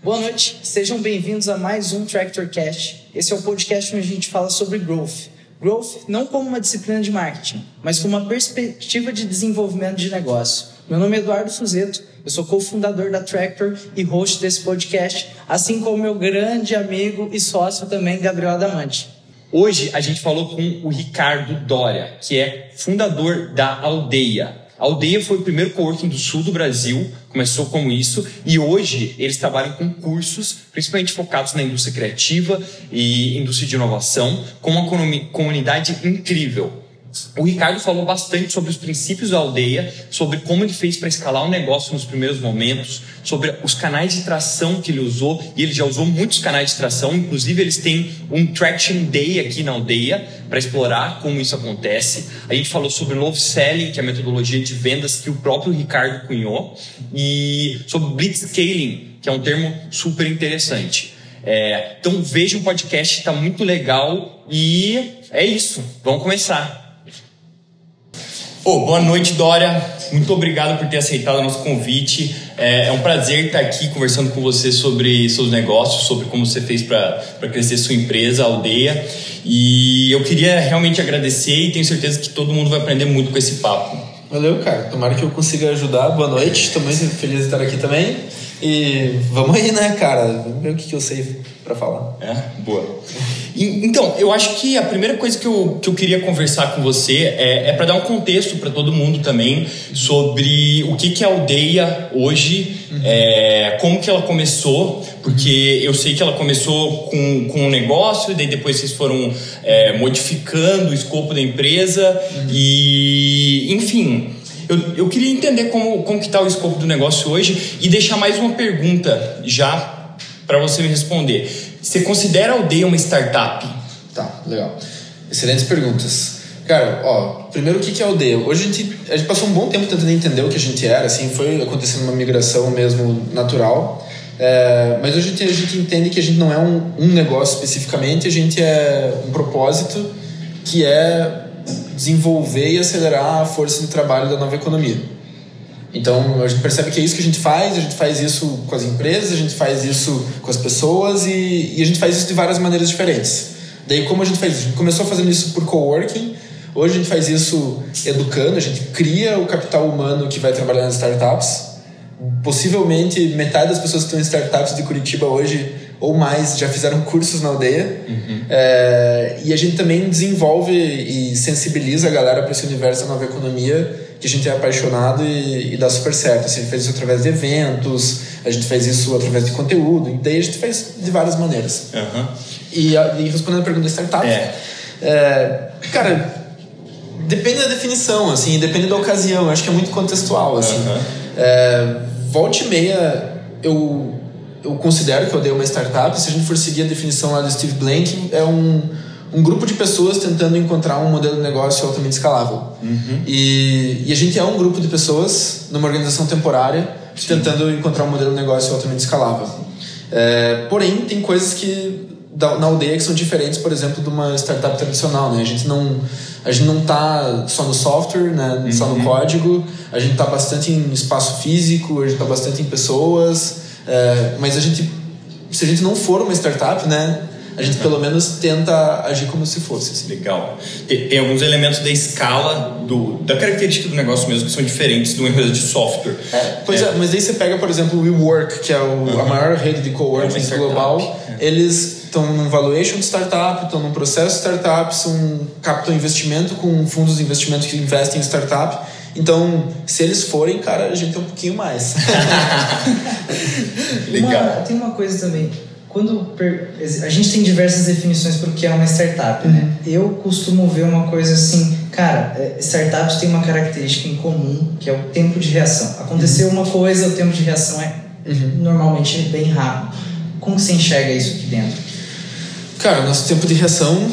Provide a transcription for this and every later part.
Boa noite, sejam bem-vindos a mais um Tractor Cast. Esse é o podcast onde a gente fala sobre growth. Growth não como uma disciplina de marketing, mas como uma perspectiva de desenvolvimento de negócio. Meu nome é Eduardo Fuzeto, eu sou cofundador da Tractor e host desse podcast, assim como meu grande amigo e sócio também, Gabriel Adamante. Hoje a gente falou com o Ricardo Dória, que é fundador da Aldeia. A Aldeia foi o primeiro coworking do sul do Brasil, começou como isso, e hoje eles trabalham com cursos, principalmente focados na indústria criativa e indústria de inovação, com uma comunidade incrível. O Ricardo falou bastante sobre os princípios da aldeia, sobre como ele fez para escalar o negócio nos primeiros momentos, sobre os canais de tração que ele usou, e ele já usou muitos canais de tração, inclusive eles têm um Traction Day aqui na aldeia para explorar como isso acontece. A gente falou sobre o Love Selling, que é a metodologia de vendas que o próprio Ricardo cunhou, e sobre Blitzscaling, que é um termo super interessante. É, então veja o podcast, está muito legal e é isso. Vamos começar. Oh, boa noite, Dória. Muito obrigado por ter aceitado o nosso convite. É, é um prazer estar aqui conversando com você sobre seus negócios, sobre como você fez para crescer sua empresa, a aldeia. E eu queria realmente agradecer e tenho certeza que todo mundo vai aprender muito com esse papo. Valeu, cara. Tomara que eu consiga ajudar. Boa noite. Estou muito feliz de estar aqui também. E vamos aí, né, cara? Vamos ver o que, que eu sei para falar. É, boa. Então, eu acho que a primeira coisa que eu, que eu queria conversar com você é, é para dar um contexto para todo mundo também sobre o que, que é a aldeia hoje, uhum. é, como que ela começou, porque eu sei que ela começou com, com um negócio, e daí depois vocês foram é, modificando o escopo da empresa, uhum. e enfim. Eu, eu queria entender como, como que está o escopo do negócio hoje e deixar mais uma pergunta já para você me responder. Você considera a Aldeia uma startup? Tá, legal. Excelentes perguntas. Cara, ó, primeiro o que é Aldeia? Hoje a gente, a gente passou um bom tempo tentando entender o que a gente era, assim, foi acontecendo uma migração mesmo natural. É, mas hoje a gente, a gente entende que a gente não é um, um negócio especificamente, a gente é um propósito que é desenvolver e acelerar a força de trabalho da nova economia. Então a gente percebe que é isso que a gente faz, a gente faz isso com as empresas, a gente faz isso com as pessoas e, e a gente faz isso de várias maneiras diferentes. Daí como a gente faz isso? A gente começou fazendo isso por coworking, hoje a gente faz isso educando, a gente cria o capital humano que vai trabalhar nas startups. Possivelmente metade das pessoas que estão em startups de Curitiba hoje ou mais já fizeram cursos na aldeia. Uhum. É, e a gente também desenvolve e sensibiliza a galera para esse universo da nova economia que a gente é apaixonado e, e dá super certo. Assim, a gente faz isso através de eventos, a gente faz isso através de conteúdo, e daí a gente faz de várias maneiras. Uhum. E, e, respondendo a pergunta da startup, é. É, cara, depende da definição, assim, depende da ocasião, acho que é muito contextual, assim. Uhum. É, volte e meia, eu, eu considero que eu dei uma startup, se a gente for seguir a definição lá do Steve Blank, é um um grupo de pessoas tentando encontrar um modelo de negócio altamente escalável. Uhum. E, e, a gente é um grupo de pessoas numa organização temporária Sim. tentando encontrar um modelo de negócio altamente escalável. É, porém, tem coisas que na aldeia que são diferentes, por exemplo, de uma startup tradicional. Né? A gente não a gente não está só no software, né? Uhum. só no uhum. código. A gente está bastante em espaço físico, a gente está bastante em pessoas. É, mas a gente se a gente não for uma startup, né, a gente pelo menos tenta agir como se fosse. Assim. Legal. Tem, tem, alguns elementos da escala, do, da característica do negócio mesmo, que são diferentes de uma empresa de software. É, pois é. é. mas aí você pega, por exemplo, o WeWork, que é o, uhum. a maior rede de coworking é global. É. Eles estão num valuation de startup, estão num processo de startup, são, captam investimento com fundos de investimento que investem em startup. Então, se eles forem, cara, a gente tem um pouquinho mais. Legal. Uma, tem uma coisa também quando a gente tem diversas definições para o que é uma startup, né? uhum. né? Eu costumo ver uma coisa assim, cara, é, startups têm uma característica em comum, que é o tempo de reação. Aconteceu uhum. uma coisa, o tempo de reação é uhum. normalmente bem rápido. Como você enxerga isso aqui dentro? Cara, o nosso tempo de reação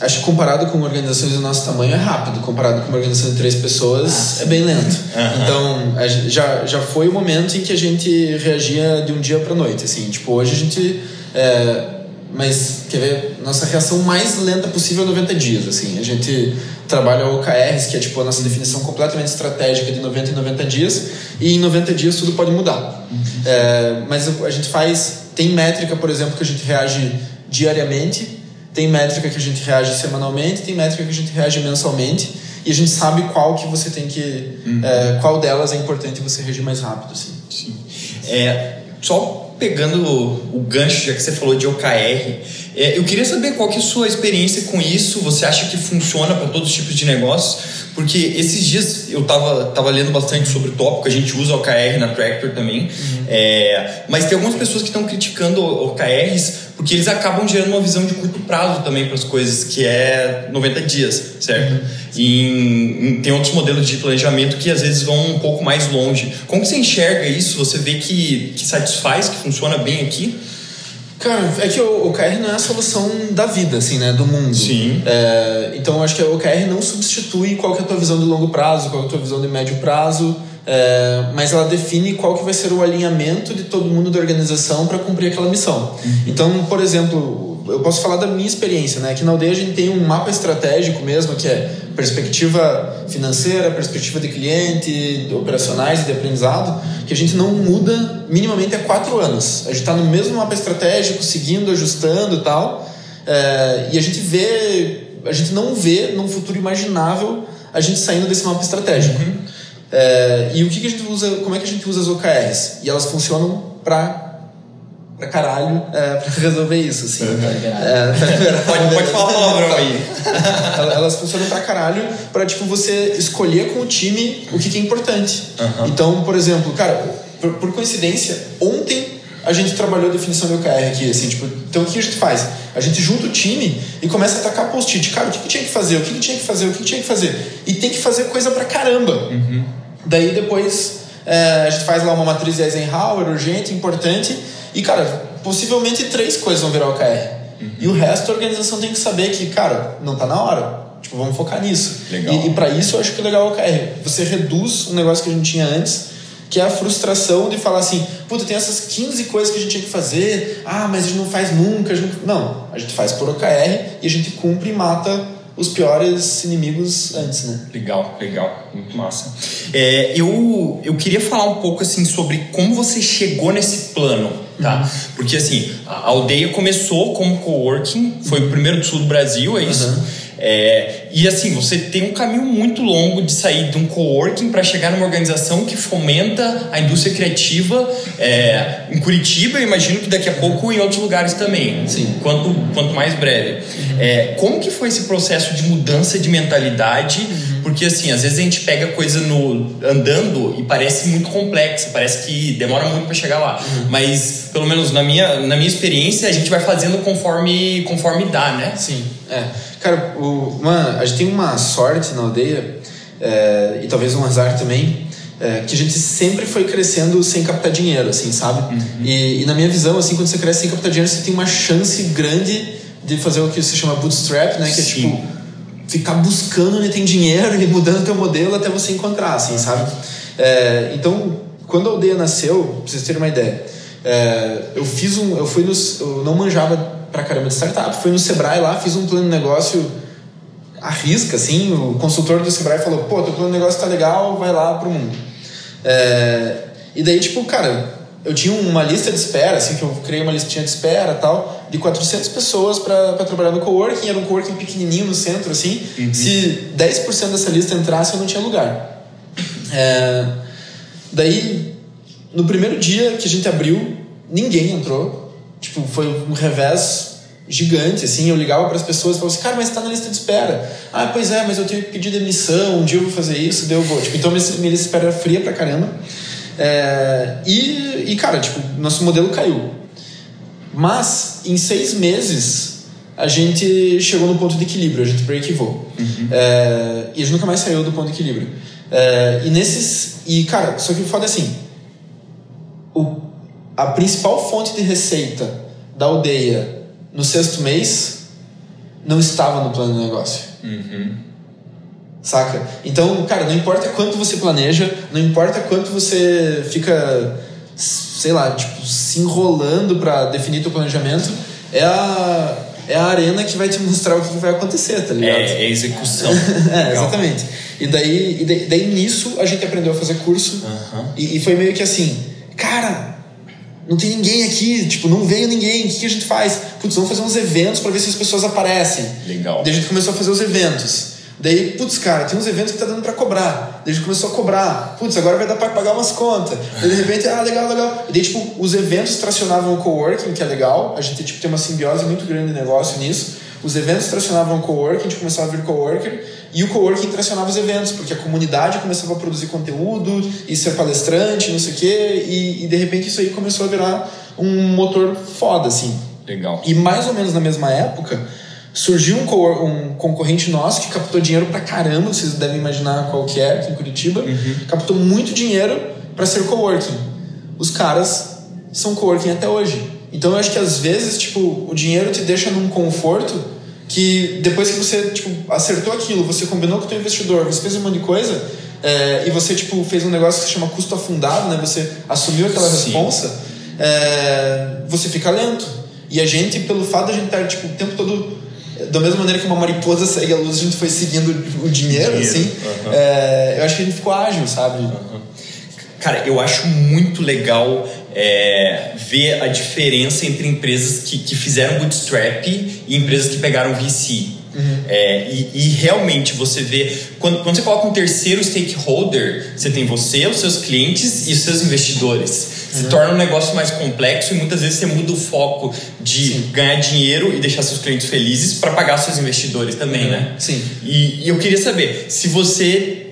acho que comparado com organizações do nosso tamanho é rápido, comparado com uma organização de três pessoas ah, é bem lento. Uhum. Então, já, já foi o momento em que a gente reagia de um dia para noite, assim, tipo, hoje a gente é, mas quer ver nossa reação mais lenta possível é 90 dias, assim. A gente trabalha OKRs, que é tipo a nossa definição completamente estratégica de 90 em 90 dias, e em 90 dias tudo pode mudar. Uhum. É, mas a gente faz. Tem métrica, por exemplo, que a gente reage diariamente, tem métrica que a gente reage semanalmente, tem métrica que a gente reage mensalmente e a gente sabe qual que você tem que. Uhum. É, qual delas é importante você reagir mais rápido. Assim. Sim. É, só pegando o, o gancho, já que você falou de OKR, é, eu queria saber qual que é a sua experiência com isso. Você acha que funciona para todos os tipos de negócios? Porque esses dias eu tava, tava lendo bastante sobre o tópico, a gente usa OKR na Tractor também, uhum. é, mas tem algumas pessoas que estão criticando OKRs porque eles acabam gerando uma visão de curto prazo também para as coisas, que é 90 dias, certo? Uhum. E em, tem outros modelos de planejamento que às vezes vão um pouco mais longe. Como que você enxerga isso? Você vê que, que satisfaz, que funciona bem aqui? Cara, é que o OKR não é a solução da vida, assim, né? Do mundo. Sim. É, então, eu acho que o OKR não substitui qual que é a tua visão de longo prazo, qual é a tua visão de médio prazo, é, mas ela define qual que vai ser o alinhamento de todo mundo da organização para cumprir aquela missão. Uhum. Então, por exemplo, eu posso falar da minha experiência, né? Aqui na aldeia a gente tem um mapa estratégico mesmo, que é perspectiva financeira, perspectiva de cliente, de operacionais e de aprendizado, que a gente não muda minimamente há quatro anos. A gente está no mesmo mapa estratégico, seguindo, ajustando e tal, é, e a gente vê, a gente não vê num futuro imaginável a gente saindo desse mapa estratégico. Uhum. É, e o que, que a gente usa, como é que a gente usa as OKRs? E elas funcionam para pra caralho é, pra resolver isso, assim. É, pode, pode falar palavrão aí. Elas funcionam pra caralho pra, tipo, você escolher com o time o que, que é importante. Uhum. Então, por exemplo, cara, por, por, coincidência, ontem a gente trabalhou a definição do OKR aqui, assim, tipo, então o que a gente faz? A gente junta o time e começa a atacar post-it. Cara, o que, que tinha que fazer? O que, que tinha que fazer? O que, que tinha que fazer? E tem que fazer coisa pra caramba. Uhum. Daí depois é, a gente faz lá uma matriz de Eisenhower, urgente, importante, e, cara, possivelmente três coisas vão virar OKR. Uhum. E o resto a organização tem que saber que, cara, não tá na hora. Tipo, vamos focar nisso. Legal. E, e para isso eu acho que é legal o OKR. Você reduz um negócio que a gente tinha antes, que é a frustração de falar assim, puta, tem essas 15 coisas que a gente tinha que fazer, ah, mas a gente não faz nunca. A gente... Não, a gente faz por OKR e a gente cumpre e mata os piores inimigos antes, né? Legal, legal, muito massa. É, eu, eu queria falar um pouco assim sobre como você chegou nesse plano tá? Uhum. Porque assim, a aldeia começou como coworking, foi o primeiro do sul do Brasil, é isso? Uhum. É, e assim, você tem um caminho muito longo de sair de um coworking para chegar numa organização que fomenta a indústria criativa é, em Curitiba, eu imagino que daqui a pouco em outros lugares também, Sim. Quanto, quanto mais breve. Uhum. É, como que foi esse processo de mudança de mentalidade? Uhum. Porque assim, às vezes a gente pega coisa no andando e parece muito complexa, parece que demora muito para chegar lá. Uhum. Mas pelo menos na minha, na minha experiência, a gente vai fazendo conforme conforme dá, né? Sim. É. Cara, o, uma, a gente tem uma sorte na aldeia, é, e talvez um azar também, é, que a gente sempre foi crescendo sem captar dinheiro, assim, sabe? Uhum. E, e, na minha visão, assim, quando você cresce sem captar dinheiro, você tem uma chance grande de fazer o que se chama bootstrap, né? Que é tipo ficar buscando onde tem dinheiro e mudando teu modelo até você encontrar, assim, sabe? É, então, quando a aldeia nasceu, pra vocês terem uma ideia, é, eu fiz um, eu fui nos, eu não manjava pra caramba de startup. Fui no Sebrae lá, fiz um plano de negócio à risca, assim. O consultor do Sebrae falou: pô, teu plano de negócio tá legal, vai lá pro mundo. É, e daí, tipo, cara, eu tinha uma lista de espera, assim, que eu criei uma listinha de espera tal, de 400 pessoas para trabalhar no coworking. Era um coworking pequenininho no centro, assim. Uhum. Se 10% dessa lista entrasse, eu não tinha lugar. É, daí, no primeiro dia que a gente abriu, ninguém entrou. Tipo, foi um revés gigante, assim. Eu ligava para as pessoas e falava assim, cara, mas está na lista de espera. Ah, pois é, mas eu tenho que pedir demissão, um dia eu vou fazer isso, deu eu vou. Tipo, então minha lista de espera era fria pra caramba. É, e, e, cara, tipo, nosso modelo caiu. Mas, em seis meses, a gente chegou no ponto de equilíbrio, a gente break-evou. Uhum. É, e a gente nunca mais saiu do ponto de equilíbrio. É, e nesses. E, cara, só que o foda é assim: a principal fonte de receita da aldeia no sexto mês não estava no plano de negócio. Uhum. Saca? Então, cara, não importa quanto você planeja, não importa quanto você fica, sei lá, tipo, se enrolando para definir teu planejamento, é a, é a arena que vai te mostrar o que vai acontecer, tá ligado? É, é execução. é, exatamente. E daí, e daí, daí, nisso a gente aprendeu a fazer curso. E, e, foi meio que assim, cara, não tem ninguém aqui, tipo, não veio ninguém, o que, a gente faz? Putz, vamos fazer uns eventos para ver se as pessoas aparecem. Legal. Daí a gente começou a fazer os eventos. Daí, putz, cara, tem uns eventos que tá dando para cobrar. Daí a gente começou a cobrar. Putz, agora vai dar para pagar umas contas. Daí de repente, ah, legal, legal. E daí, tipo, os eventos tracionavam o coworking, que é legal. A gente tipo, tem uma simbiose muito grande de negócio nisso. Os eventos tracionavam o coworking, a gente começava a vir coworker. E o coworking tracionava os eventos, porque a comunidade começava a produzir conteúdo e ser palestrante, não sei o quê. E, e de repente isso aí começou a virar um motor foda, assim. Legal. E mais ou menos na mesma época surgiu um, um, concorrente nosso que captou dinheiro pra caramba, vocês devem imaginar qual que é, aqui em Curitiba. Uhum. Captou muito dinheiro para ser coworking. Os caras são coworking até hoje. Então eu acho que às vezes, tipo, o dinheiro te deixa num conforto que depois que você, tipo, acertou aquilo, você combinou com o teu investidor, você fez um monte de coisa, é, e você, tipo, fez um negócio que se chama custo afundado, né? Você assumiu aquela Sim. responsa, é, você fica lento. E a gente, pelo fato de a gente estar, tipo, o tempo todo da mesma maneira que uma mariposa segue a luz, a gente foi seguindo o dinheiro, dinheiro. assim. Uhum. É, eu acho que a gente ficou ágil, sabe? Uhum. Cara, eu acho muito legal é, ver a diferença entre empresas que, que fizeram bootstrap e empresas que pegaram VC. Uhum. É, e, e, realmente você vê, quando, quando você coloca um terceiro stakeholder, você tem você, os seus clientes e os seus investidores se uhum. torna um negócio mais complexo e muitas vezes você muda o foco de Sim. ganhar dinheiro e deixar seus clientes felizes para pagar seus investidores também, uhum. né? Sim. E, e eu queria saber se você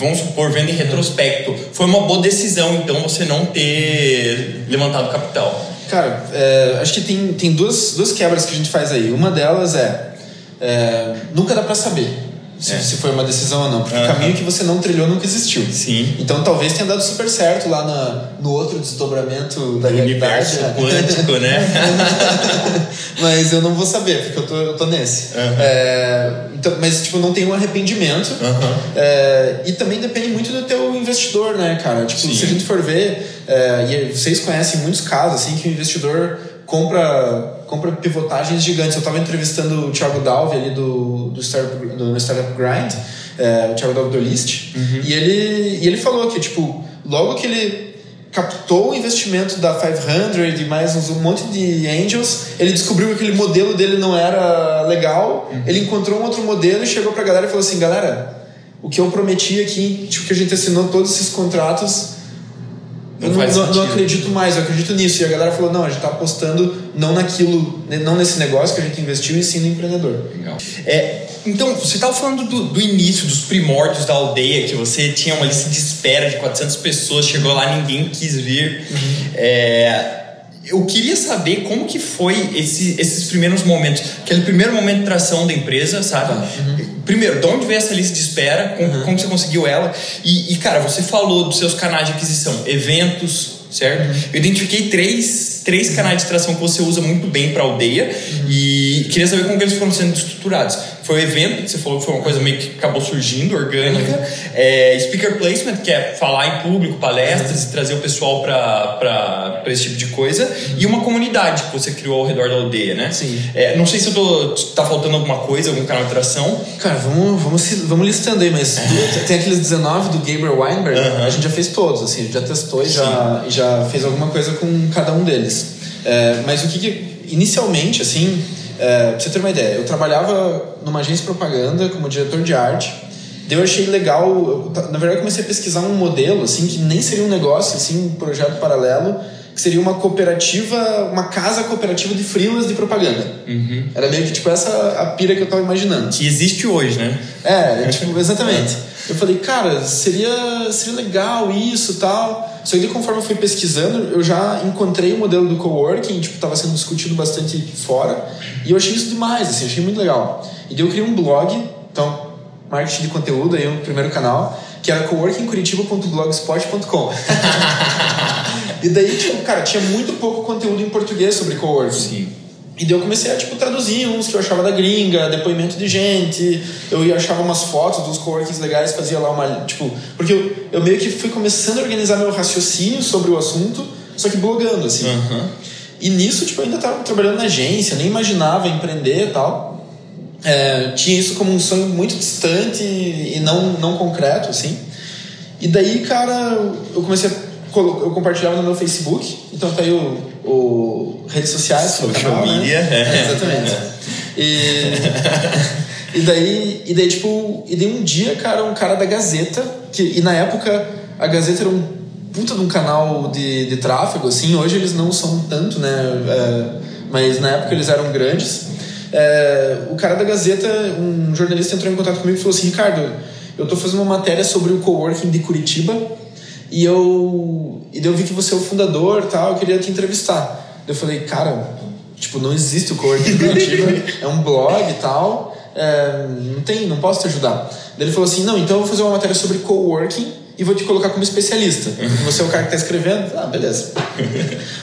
vamos supor, vendo em retrospecto, foi uma boa decisão, então, você não ter levantado capital? Cara, é, acho que tem, tem duas, duas quebras que a gente faz aí. Uma delas é, é nunca dá para saber se, é. se foi uma decisão ou não. Porque uhum. o caminho que você não trilhou nunca existiu. Sim. Então talvez tenha dado super certo lá na, no outro desdobramento da realidade. Universo quântico, né? mas eu não vou saber, porque eu tô, eu tô nesse. Uhum. É, então, mas, tipo, não tem um arrependimento. Uhum. É, e também depende muito do teu investidor, né, cara? Tipo, Sim. se a gente for ver, é, e vocês conhecem muitos casos, assim, que o investidor compra compra pivotagens gigantes. Eu estava entrevistando o Thiago Dalve ali do, do, Startup, do Startup Grind, é, o Thiago Dalve do List, uhum. e, ele, e ele falou que, tipo, logo que ele captou o investimento da 500 e mais um monte de angels, ele descobriu que aquele modelo dele não era legal, uhum. ele encontrou um outro modelo e chegou para a galera e falou assim, galera, o que eu prometi aqui, tipo, que a gente assinou todos esses contratos não, não, não, acredito mais, eu acredito nisso. E a galera falou: não, a gente está apostando não naquilo, né, não nesse negócio que a gente investiu, e sim no empreendedor. Legal. É, então, você estava falando do, do, início, dos primórdios da aldeia, que você tinha uma lista de espera de 400 pessoas, chegou lá, ninguém quis vir. Uhum. É, eu queria saber como que foi esse, esses primeiros momentos, aquele primeiro momento de tração da empresa, sabe? Uhum. Primeiro, de onde veio essa lista de espera? Como, uhum. como você conseguiu ela? E, e, cara, você falou dos seus canais de aquisição, eventos, certo? Uhum. Eu identifiquei três, três canais de tração que você usa muito bem para aldeia uhum. e queria saber como eles foram sendo estruturados. Foi o evento, que você falou que foi uma coisa meio que acabou surgindo, orgânica. Uhum. É, speaker placement, que é falar em público, palestras uhum. e trazer o pessoal para esse tipo de coisa. Uhum. E uma comunidade que você criou ao redor da aldeia, né? Sim. É, não sei se eu tô, tá faltando alguma coisa, algum canal de tração. Cara, vamos, vamos, vamos listando aí, mas tem aqueles 19 do Gabriel Weinberg, a gente já fez todos, assim, a gente já testou e já, e já fez alguma coisa com cada um deles. É, mas o que, que inicialmente, assim, é, pra você ter uma ideia, eu trabalhava numa agência de propaganda como diretor de arte. Daí eu achei legal, eu, na verdade eu comecei a pesquisar um modelo assim que nem seria um negócio, assim, um projeto paralelo, que seria uma cooperativa, uma casa cooperativa de frilas de propaganda. Uhum. Era meio que tipo essa a pira que eu tava imaginando. Que existe hoje, né? É, é tipo, exatamente. Eu falei, cara, seria, seria legal isso tal. Só que conforme eu fui pesquisando, eu já encontrei o modelo do coworking, tipo, estava sendo discutido bastante fora, e eu achei isso demais, assim, achei muito legal. E daí eu criei um blog, então, marketing de conteúdo, aí o primeiro canal, que era coworkingcuritiba.blogspot.com. e daí, tipo, cara, tinha muito pouco conteúdo em português sobre coworking. Sim. E daí eu comecei a tipo, traduzir uns que eu achava da gringa, depoimento de gente. Eu ia achava umas fotos dos coworkings legais, fazia lá uma. Tipo, porque eu, eu meio que fui começando a organizar meu raciocínio sobre o assunto, só que blogando, assim. Uhum. E nisso, tipo, eu ainda estava trabalhando na agência, nem imaginava empreender e tal. É, tinha isso como um sonho muito distante e não, não concreto, assim. E daí, cara, eu comecei a eu compartilhava no meu Facebook, então tá aí o, o redes sociais, social canal, né? media, né? é, exatamente. E, e daí, e daí tipo, e daí um dia, cara, um cara da Gazeta, que e na época a Gazeta era um puta de um canal de, de tráfego, assim, hoje eles não são tanto, né? É, mas na época eles eram grandes. É, o cara da Gazeta, um jornalista entrou em contato comigo e falou assim, Ricardo, eu tô fazendo uma matéria sobre o coworking de Curitiba e eu, e eu vi que você é o fundador tal, eu queria te entrevistar. Eu falei, cara, tipo, não existe o Coworking é um blog e tal, é, não tem, não posso te ajudar. Daí ele falou assim, não, então eu vou fazer uma matéria sobre coworking e vou te colocar como especialista. Você é o cara que está escrevendo? Ah, beleza.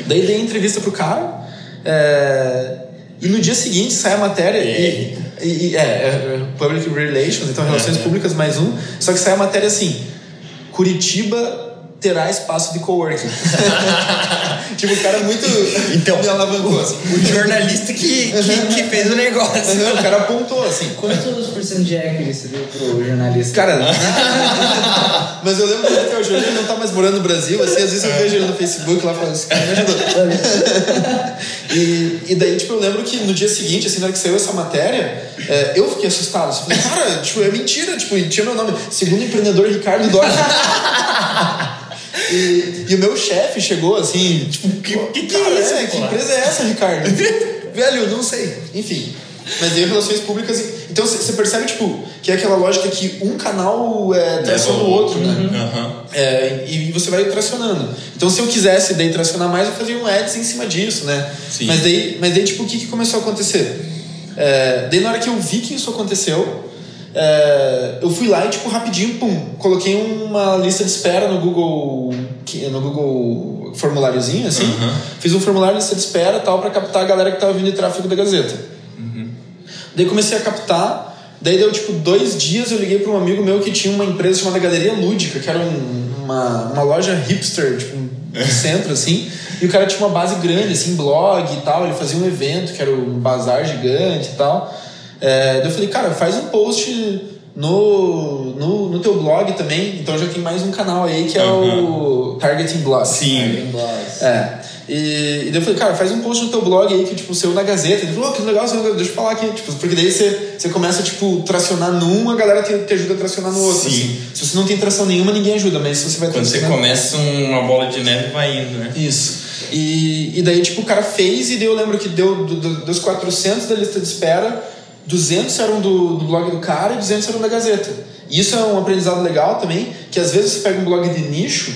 Daí dei entrevista pro cara, é, e no dia seguinte sai a matéria e, e, e é, é, Public Relations, então Relações Públicas mais um, só que sai a matéria assim, Curitiba terá espaço de coworking. tipo, o cara muito então, me alavancou. Assim. O jornalista que, que, que, fez o negócio. o cara apontou assim. Quantos por cento de equity você deu pro jornalista? Cara, mas eu lembro que hoje ele não tá mais morando no Brasil, assim, às vezes eu vejo ele no Facebook lá falando, esse cara me ajudou. e, e daí, tipo, eu lembro que no dia seguinte, assim, na hora que saiu essa matéria, é, eu fiquei assustado. Assim, falei, cara, tipo, é mentira, tipo, tinha meu nome. Segundo empreendedor Ricardo Dória. E, e o meu chefe chegou assim, tipo, que, que, que cara, é isso? É, que empresa é essa, Ricardo? Velho, não sei. Enfim. Mas aí relações públicas. Então você percebe, tipo, que é aquela lógica que um canal é, traciona o outro, né? Uhum. É, e você vai tracionando. Então se eu quisesse daí tracionar mais, eu fazia um ads em cima disso, né? Sim. Mas daí, mas daí tipo, o que, que começou a acontecer? É, daí na hora que eu vi que isso aconteceu, é, eu fui lá e, tipo, rapidinho, pum, coloquei uma lista de espera no Google, no Google formuláriozinho, assim. Uhum. Fiz um formulário de lista de espera tal para captar a galera que tava vindo de tráfego da Gazeta. Uhum. Daí comecei a captar. Daí deu, tipo, dois dias eu liguei para um amigo meu que tinha uma empresa chamada Galeria Lúdica, que era um, uma, uma loja hipster, tipo, no centro, assim. E o cara tinha uma base grande, assim, blog e tal. Ele fazia um evento que era um bazar gigante e tal. É, eu falei, cara, faz um post no, no, no teu blog também. Então já tem mais um canal aí que é uhum. o Targeting Blog. Sim. Targeting Blogs. É. E, e daí eu falei, cara, faz um post no teu blog aí que, tipo, seu na Gazeta. Ele falou, oh, que legal, deixa eu falar aqui. Tipo, porque daí você, você começa, tipo, tracionar num, a galera te, te ajuda a tracionar no outro. Sim. Assim. Se você não tem tração nenhuma, ninguém ajuda, mas se você vai Quando você começa uma bola de neve, vai indo, né? Isso. E, e daí, tipo, o cara fez e daí eu lembro que deu do, do, dos 400 da lista de espera 200 eram do, do blog do cara e 200 eram da Gazeta. E isso é um aprendizado legal também, que às vezes você pega um blog de nicho,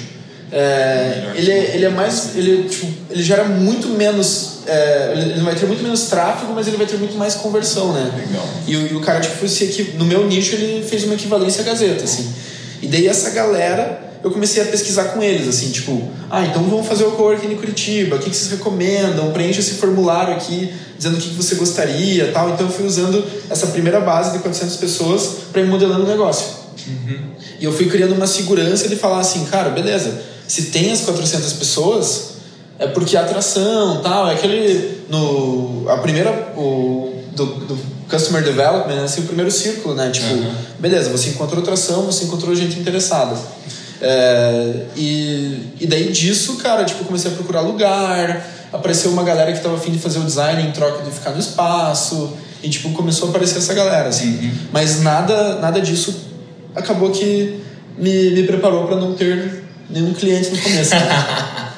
é, ele, é, ele é mais. Ele, tipo, ele gera muito menos. É, ele vai ter muito menos tráfego, mas ele vai ter muito mais conversão, né? Legal. E, e o cara, tipo, se, no meu nicho, ele fez uma equivalência à Gazeta, assim. E daí essa galera eu comecei a pesquisar com eles, assim, tipo, ah, então vamos fazer o coworking em Curitiba, o que, que vocês recomendam? Preencha esse formulário aqui dizendo o que, que você gostaria tal. Então eu fui usando essa primeira base de 400 pessoas para ir modelando o negócio. Uhum. E eu fui criando uma segurança de falar assim, cara, beleza, se tem as 400 pessoas, é porque a atração tal, é aquele. No, a primeira. O, do, do Customer Development, é assim, o primeiro círculo, né? Tipo, uhum. beleza, você encontrou atração, você encontrou gente interessada. É, e, e daí disso, cara, tipo, comecei a procurar lugar, apareceu uma galera que tava afim de fazer o design em troca de ficar no espaço, e tipo, começou a aparecer essa galera, assim. Uhum. Mas nada, nada disso acabou que me, me preparou para não ter nenhum cliente no começo. Né?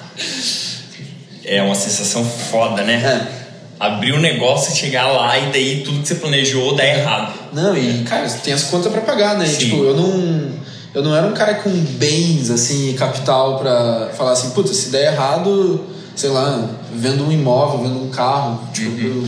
é uma sensação foda, né? É. Abrir um negócio e chegar lá e daí tudo que você planejou dá errado. Não, e cara, tem as contas para pagar, né? E, tipo, eu não eu não era um cara com bens, assim, capital para falar assim, puta, se der errado, sei lá, vendo um imóvel, vendo um carro, tipo, uhum.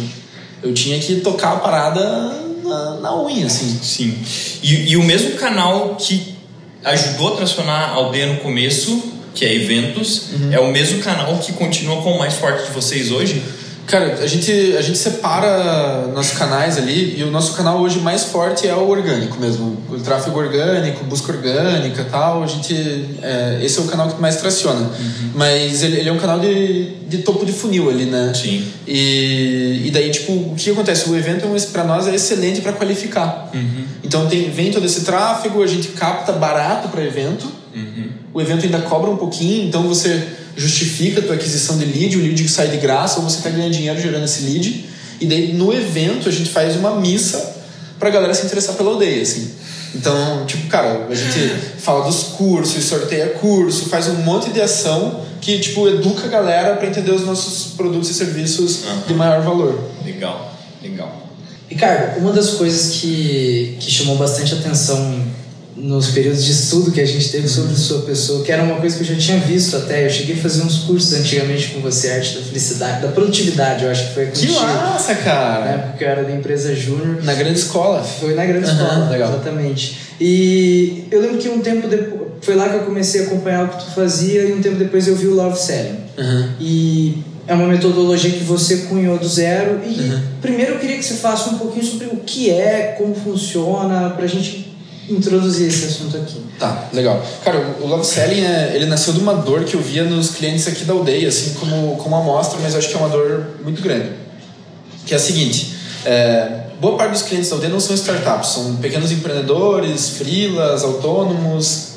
eu, eu tinha que tocar a parada na, na unha, assim. Sim. E, e o mesmo canal que ajudou a transformar a aldeia no começo, que é eventos, uhum. é o mesmo canal que continua com o mais forte de vocês hoje? Cara, a gente, a gente separa nossos canais ali e o nosso canal hoje mais forte é o orgânico mesmo. O tráfego orgânico, busca orgânica tal. A gente, é, esse é o canal que mais traciona. Uhum. Mas ele, ele, é um canal de, de topo de funil ali, né? Sim. E, e daí, tipo, o que acontece? O evento para nós é excelente para qualificar. Uhum. Então tem, vem todo esse tráfego, a gente capta barato para evento. Uhum. O evento ainda cobra um pouquinho, então você justifica a tua aquisição de lead, o lead sai de graça, ou você está ganhando dinheiro gerando esse lead. E daí no evento a gente faz uma missa para a galera se interessar pela aldeia, assim. Então, tipo, cara, a gente fala dos cursos, sorteia curso, faz um monte de ação que, tipo, educa a galera para entender os nossos produtos e serviços uhum. de maior valor. Legal, legal. Ricardo, uma das coisas que, que chamou bastante atenção nos períodos de estudo que a gente teve sobre sua pessoa, que era uma coisa que eu já tinha visto até. Eu cheguei a fazer uns cursos antigamente com você, arte da felicidade, da produtividade, eu acho que foi contigo. Que massa, cara! Né? Porque eu era da empresa Júnior. Na grande escola? Foi na grande uhum, escola, legal. exatamente. E eu lembro que um tempo depois, foi lá que eu comecei a acompanhar o que tu fazia e um tempo depois eu vi o Love Selling. Uhum. E é uma metodologia que você cunhou do zero. E uhum. primeiro eu queria que você faça um pouquinho sobre o que é, como funciona, pra gente introduzir esse assunto aqui. Tá, legal. Cara, o Love Selling, é, ele nasceu de uma dor que eu via nos clientes aqui da aldeia, assim como, como amostra, mas eu acho que é uma dor muito grande. Que é a seguinte, é, boa parte dos clientes da aldeia não são startups, são pequenos empreendedores, freelas, autônomos,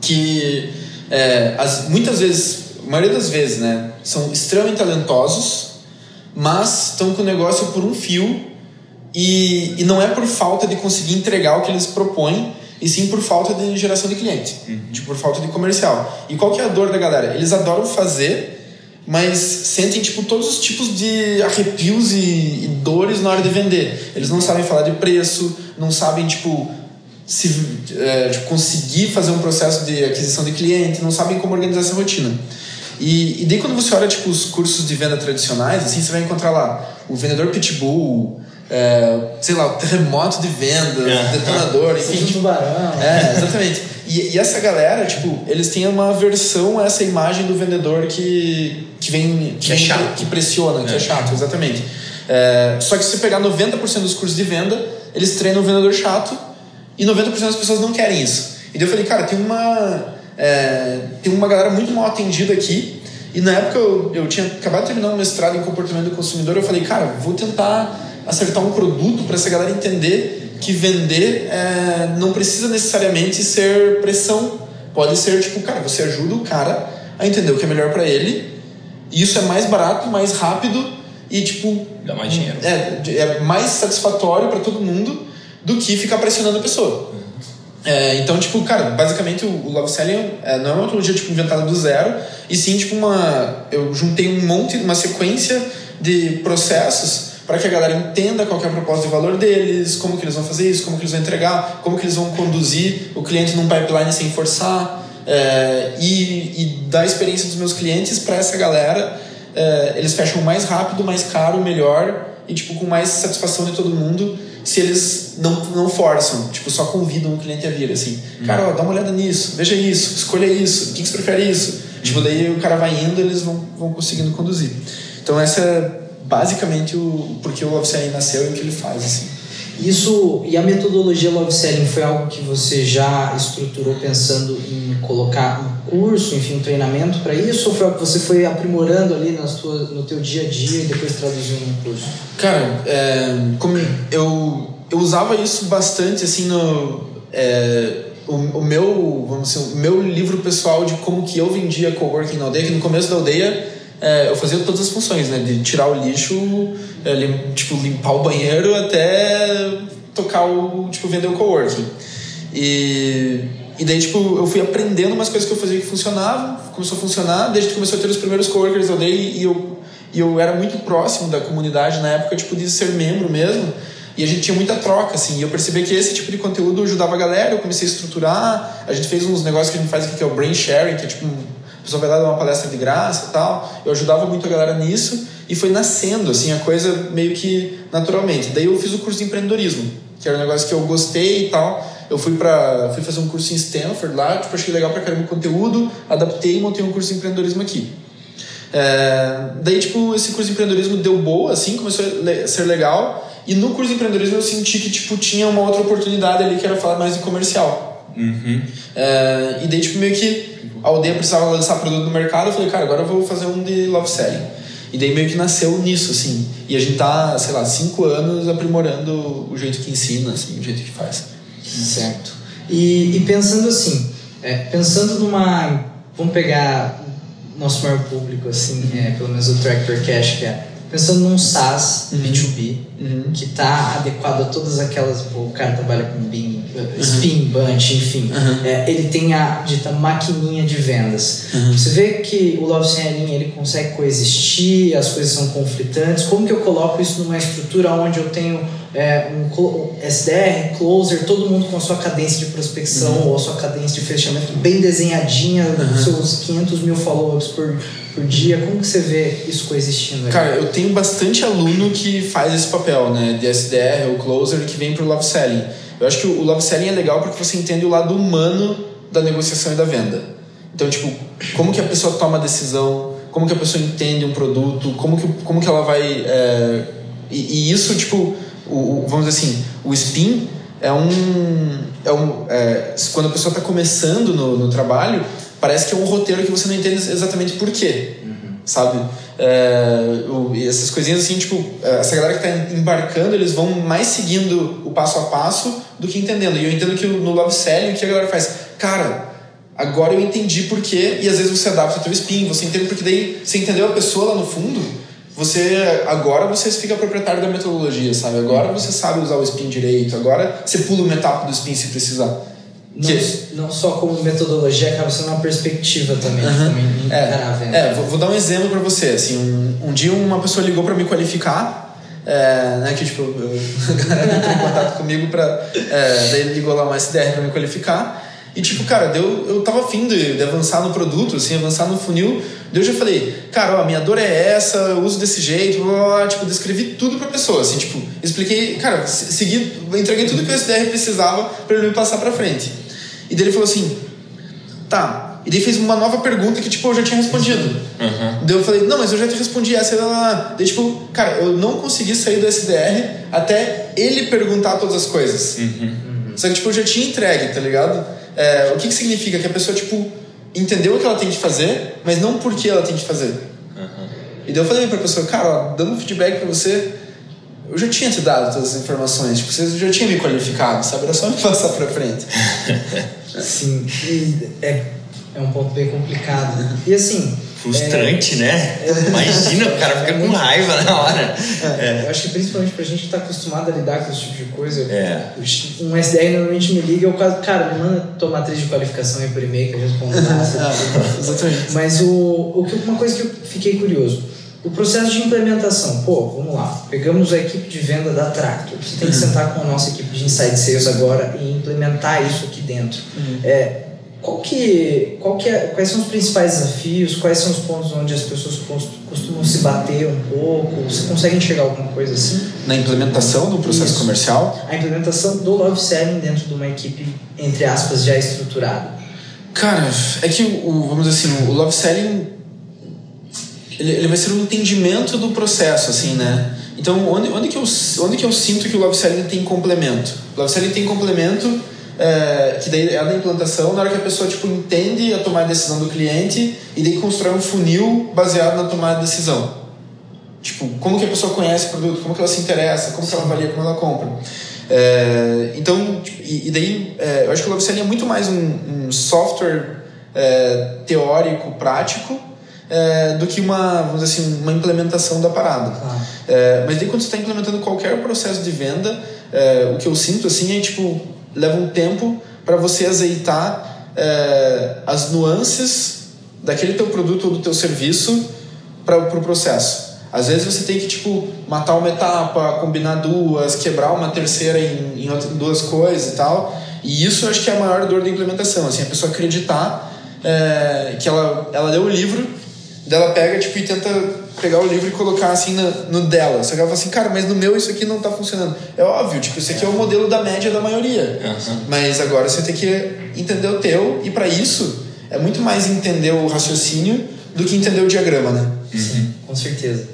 que é, as, muitas vezes, a maioria das vezes, né, são extremamente talentosos, mas estão com o negócio por um fio e, e não é por falta de conseguir entregar o que eles propõem, e sim por falta de geração de cliente, uhum. tipo, por falta de comercial. E qual que é a dor da galera? Eles adoram fazer, mas sentem tipo todos os tipos de arrepios e, e dores na hora de vender. Eles não sabem falar de preço, não sabem tipo se é, tipo, conseguir fazer um processo de aquisição de cliente, não sabem como organizar essa rotina. E, e daí quando você olha tipo os cursos de venda tradicionais, assim você vai encontrar lá o vendedor pitbull, é, sei lá, terremoto de vendas, é. detonador, enfim. Tipo, tubarão. É, exatamente. E, e, essa galera, tipo, eles têm uma versão a essa imagem do vendedor que, que vem. Que, que é chato. Que pressiona, que é, é chato, exatamente. É, só que se você pegar 90% dos cursos de venda, eles treinam o vendedor chato e 90% das pessoas não querem isso. E daí eu falei, cara, tem uma. É, tem uma galera muito mal atendida aqui. E na época eu, eu tinha acabado de terminar um mestrado em comportamento do consumidor. Eu falei, cara, vou tentar acertar um produto para essa galera entender que vender é, não precisa necessariamente ser pressão. Pode ser tipo, cara, você ajuda o cara a entender o que é melhor para ele. E isso é mais barato, mais rápido e tipo. Dá mais dinheiro. É, é mais satisfatório para todo mundo do que ficar pressionando a pessoa. Uhum. É, então, tipo, cara, basicamente o, o Love Selling é, não é uma metodologia tipo, inventada do zero, e sim, tipo, uma. Eu juntei um monte, uma sequência de processos para que a galera entenda qual é a proposta de valor deles, como que eles vão fazer isso, como que eles vão entregar, como que eles vão conduzir o cliente num pipeline sem forçar é, e, e dar a experiência dos meus clientes para essa galera é, eles fecham mais rápido, mais caro, melhor e tipo com mais satisfação de todo mundo se eles não, não forçam, tipo só convidam o cliente a vir assim, hum. cara, ó, dá uma olhada nisso, veja isso, escolha isso, o que, que você prefere isso, hum. tipo daí o cara vai indo, eles vão, vão conseguindo conduzir. Então essa é basicamente o porque o love selling nasceu e o que ele faz assim. Isso e a metodologia love selling foi algo que você já estruturou pensando em colocar um curso, enfim, um treinamento para isso ou foi algo que você foi aprimorando ali nas tuas, no teu dia a dia e depois traduziu num curso? Cara, é, como eu eu usava isso bastante assim no é, o, o, meu vamos dizer, o meu livro pessoal de como que eu vendia coworking na aldeia que no começo da aldeia é, eu fazia todas as funções, né? De tirar o lixo, é, lim, tipo, limpar o banheiro até tocar o, tipo, vender o coworking. E, e daí, tipo, eu fui aprendendo umas coisas que eu fazia que funcionavam, começou a funcionar, desde que começou a ter os primeiros coworkers eu dei e eu, e eu era muito próximo da comunidade na época, tipo, de ser membro mesmo. E a gente tinha muita troca, assim. E eu percebi que esse tipo de conteúdo ajudava a galera, eu comecei a estruturar. A gente fez uns negócios que a gente faz aqui, que é o brain sharing, que é tipo pessoa vai lá dar uma palestra de graça tal. Eu ajudava muito a galera nisso e foi nascendo, assim, a coisa meio que naturalmente. Daí eu fiz o curso de empreendedorismo, que era um negócio que eu gostei e tal. Eu fui para fui fazer um curso em Stanford lá, tipo, achei legal pra caramba o conteúdo, adaptei e montei um curso de empreendedorismo aqui. É, daí, tipo, esse curso de empreendedorismo deu boa, assim, começou a ser legal. E no curso de empreendedorismo eu senti que, tipo, tinha uma outra oportunidade ali que era falar mais de comercial. Uhum. É, e daí, tipo, meio que a aldeia precisava lançar produto no mercado. Eu falei, cara, agora eu vou fazer um de love selling. E daí meio que nasceu nisso, assim. E a gente tá, sei lá, cinco anos aprimorando o jeito que ensina, assim, o jeito que faz. Certo. E, e pensando assim, é, pensando numa. Vamos pegar nosso maior público, assim, é, pelo menos o Tractor Cash, que é pensando num SaaS uhum. B2B uhum. que está adequado a todas aquelas. Pô, o cara trabalha com Bing, uhum. Spin, Bunch, enfim. Uhum. É, ele tem a dita maquininha de vendas. Uhum. Você vê que o Love Selling ele consegue coexistir, as coisas são conflitantes. Como que eu coloco isso numa estrutura onde eu tenho é, um SDR, closer, todo mundo com a sua cadência de prospecção uhum. ou a sua cadência de fechamento bem desenhadinha, uhum. seus 500 mil follow-ups por, por dia. Como que você vê isso coexistindo? Cara, eu tenho bastante aluno que faz esse papel, né, de SDR ou closer que vem pro love selling. Eu acho que o love selling é legal porque você entende o lado humano da negociação e da venda. Então, tipo, como que a pessoa toma a decisão, como que a pessoa entende um produto, como que, como que ela vai... É... E, e isso, tipo o, o, vamos dizer assim, o spin é um. É um é, quando a pessoa está começando no, no, trabalho, parece que é um roteiro que você não entende exatamente por quê. Uhum. Sabe? É, essas coisinhas assim, tipo, é, essa galera que está embarcando, eles vão mais seguindo o passo a passo do que entendendo. E eu entendo que no Love Selling, o que a galera faz? Cara, agora eu entendi por quê, e às vezes você adapta o teu spin, você entende porque daí você entendeu a pessoa lá no fundo você agora você fica proprietário da metodologia, sabe? Agora você sabe usar o spin direito, agora você pula uma etapa do spin se precisar. Não, que... não só como metodologia, acaba sendo uma perspectiva também. Uhum. também é, é vou, vou, dar um exemplo para você. Assim, um, um dia uma pessoa ligou para me qualificar, é, né, que tipo, eu, a galera entrou em contato comigo para, é, daí ele ligou lá uma SDR para me qualificar. E tipo, cara, deu, eu tava afim de, de, avançar no produto, assim, avançar no funil. Daí eu já falei, cara, ó, minha dor é essa, eu uso desse jeito, blá, blá, blá, tipo, descrevi tudo pra pessoa, assim, tipo, expliquei, cara, segui, entreguei tudo que o SDR precisava para ele me passar pra frente. E daí ele falou assim, tá. E daí fez uma nova pergunta que, tipo, eu já tinha respondido. Uhum. Daí eu falei, não, mas eu já te respondi essa. Lá, lá. Daí, tipo, cara, eu não consegui sair do SDR até ele perguntar todas as coisas. Uhum. Só que, tipo, eu já tinha entregue, tá ligado? É, o que, que significa? Que a pessoa, tipo, entendeu o que ela tem que fazer, mas não por que ela tem que fazer. Uhum. E daí eu falei pra pessoa, cara, ó, dando um feedback pra você, eu já tinha te dado todas as informações, tipo, você já tinha me qualificado, sabe? Era só me passar pra frente. Sim, e é, é um ponto bem complicado. E assim, Frustrante, é, né? É, Imagina, o cara fica é com raiva na hora. É, eu acho que principalmente pra gente que tá acostumado a lidar com esse tipo de coisa, um SDR normalmente me liga, eu caso, cara, me manda tua matriz de qualificação aí por e-mail que eu respondo. Exatamente. Mas o, o, uma coisa que eu fiquei curioso. O processo de implementação, pô, vamos lá. Pegamos a equipe de venda da Tractor. Você tem que uhum. sentar com a nossa equipe de Inside Sales agora e implementar isso aqui dentro. Uhum. É, qual que, qual que é, quais são os principais desafios? Quais são os pontos onde as pessoas costumam se bater um pouco? Você consegue enxergar alguma coisa assim? Na implementação do processo Isso. comercial? A implementação do Love Selling dentro de uma equipe, entre aspas, já estruturada. Cara, é que, o, vamos dizer assim, o Love Selling ele, ele vai ser um entendimento do processo, assim, né? Então, onde, onde, que eu, onde que eu sinto que o Love Selling tem complemento? O Love Selling tem complemento é, que daí é da implantação, na hora que a pessoa tipo, entende a tomada de decisão do cliente e daí constrói um funil baseado na tomada de decisão. Tipo, como que a pessoa conhece o produto, como que ela se interessa, como que ela avalia, como ela compra. É, então, tipo, e, e, daí, é, eu acho que o LoveSelling é muito mais um, um software teórico, prático, é, do que uma, vamos dizer assim, uma implementação da parada. Ah. É, mas daí quando você está implementando qualquer processo de venda, é, o que eu sinto assim é tipo leva um tempo para você azeitar é, as nuances daquele teu produto ou do teu serviço para o pro processo. Às vezes você tem que tipo matar uma etapa, combinar duas, quebrar uma terceira em, em, duas coisas e tal. E isso eu acho que é a maior dor da implementação, assim, a pessoa acreditar é, que ela, ela leu o livro, dela pega tipo, e tenta pegar o livro e colocar assim no, no dela. Só que ela fala assim, cara, mas no meu isso aqui não tá funcionando. É óbvio, tipo, isso aqui é o modelo da média da maioria. Uhum. Mas agora você tem que entender o teu, e para isso é muito mais entender o raciocínio do que entender o diagrama, né? Sim, com certeza.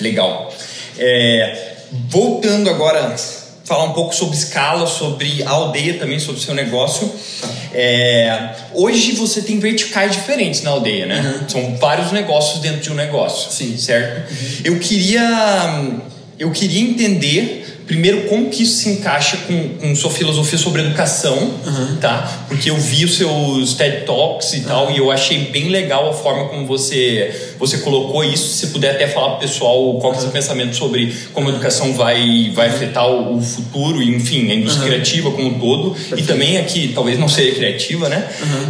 Legal. É, voltando agora falar um pouco sobre escala, sobre a aldeia também, sobre o seu negócio. É, hoje você tem verticais diferentes na aldeia, né? Uhum. São vários negócios dentro de um negócio. Sim. Certo? Uhum. Eu queria eu queria entender primeiro como que isso se encaixa com, com sua filosofia sobre educação, uhum. tá? Porque eu vi os seus TED Talks e uhum. tal e eu achei bem legal a forma como você você colocou isso. Se puder até falar pro pessoal qual é o seu pensamento sobre como a educação vai vai afetar o, o futuro e enfim a indústria uhum. criativa como um todo Perfeito. e também aqui talvez não seja criativa, né?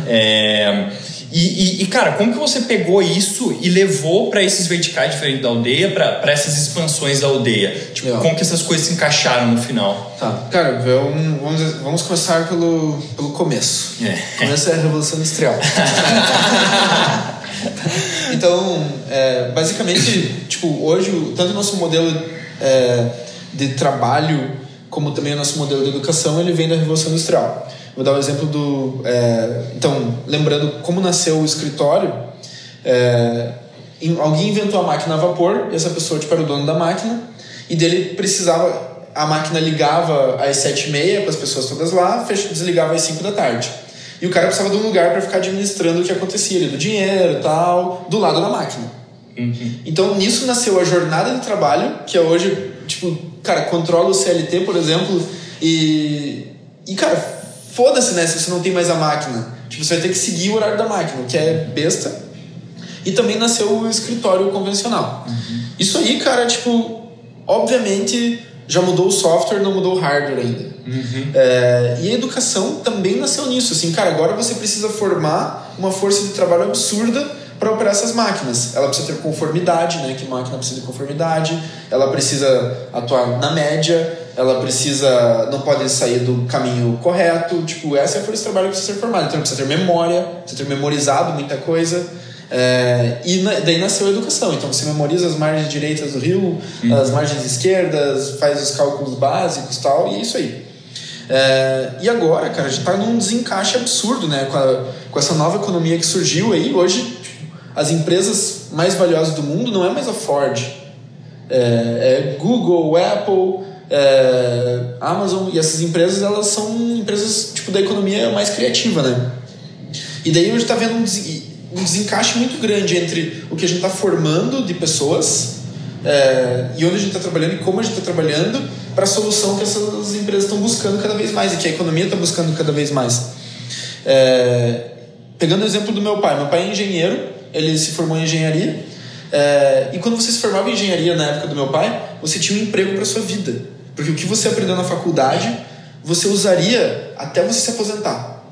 É, e, e, e, cara, como que você pegou isso e levou para esses verticais diferentes da aldeia, para essas expansões da aldeia? Tipo, Legal. como que essas coisas se encaixaram no final? Tá, cara, vamos, vamos começar pelo, pelo começo. É. O começo é a Revolução Industrial. então, é, basicamente, tipo, hoje, tanto o nosso modelo é, de trabalho como também o nosso modelo de educação, ele vem da Revolução Industrial. Vou dar o um exemplo do. É, então, lembrando como nasceu o escritório, é, alguém inventou a máquina a vapor, e essa pessoa tipo, era o dono da máquina, e dele precisava. A máquina ligava às sete e meia para as pessoas todas lá, desligava às cinco da tarde. E o cara precisava de um lugar para ficar administrando o que acontecia ali, do dinheiro tal, do lado da máquina. Uhum. Então nisso nasceu a jornada de trabalho, que é hoje, tipo, cara, controla o CLT, por exemplo, e. E, cara, foda-se, né, se você não tem mais a máquina. Tipo, você vai ter que seguir o horário da máquina, o que é besta. E também nasceu o escritório convencional. Uhum. Isso aí, cara, tipo, obviamente já mudou o software, não mudou o hardware ainda. Uhum. É, e a educação também nasceu nisso. Assim, cara, agora você precisa formar uma força de trabalho absurda para operar essas máquinas. Ela precisa ter conformidade, né? Que máquina precisa de conformidade. Ela precisa atuar na média ela precisa, não pode sair do caminho correto. Tipo, essa é a força de trabalho que precisa ser formada. Então, precisa ter memória, precisa ter memorizado muita coisa. É, e na, daí nasceu a educação. Então, você memoriza as margens direitas do rio, uhum. as margens esquerdas, faz os cálculos básicos tal, e é isso aí. É, e agora, cara, a gente tá num desencaixe absurdo, né? Com, a, com essa nova economia que surgiu aí. Hoje, tipo, as empresas mais valiosas do mundo não é mais a Ford. É, é Google, Apple, é, Amazon e essas empresas, elas são empresas tipo da economia mais criativa, né? E daí a gente está vendo um, des um desencaixe muito grande entre o que a gente está formando de pessoas é, e onde a gente está trabalhando e como a gente está trabalhando para a solução que essas empresas estão buscando cada vez mais e que a economia está buscando cada vez mais. É, pegando o exemplo do meu pai, meu pai é engenheiro, ele se formou em engenharia é, e quando você se formava em engenharia na época do meu pai, você tinha um emprego para sua vida. Porque o que você aprendeu na faculdade, você usaria até você se aposentar.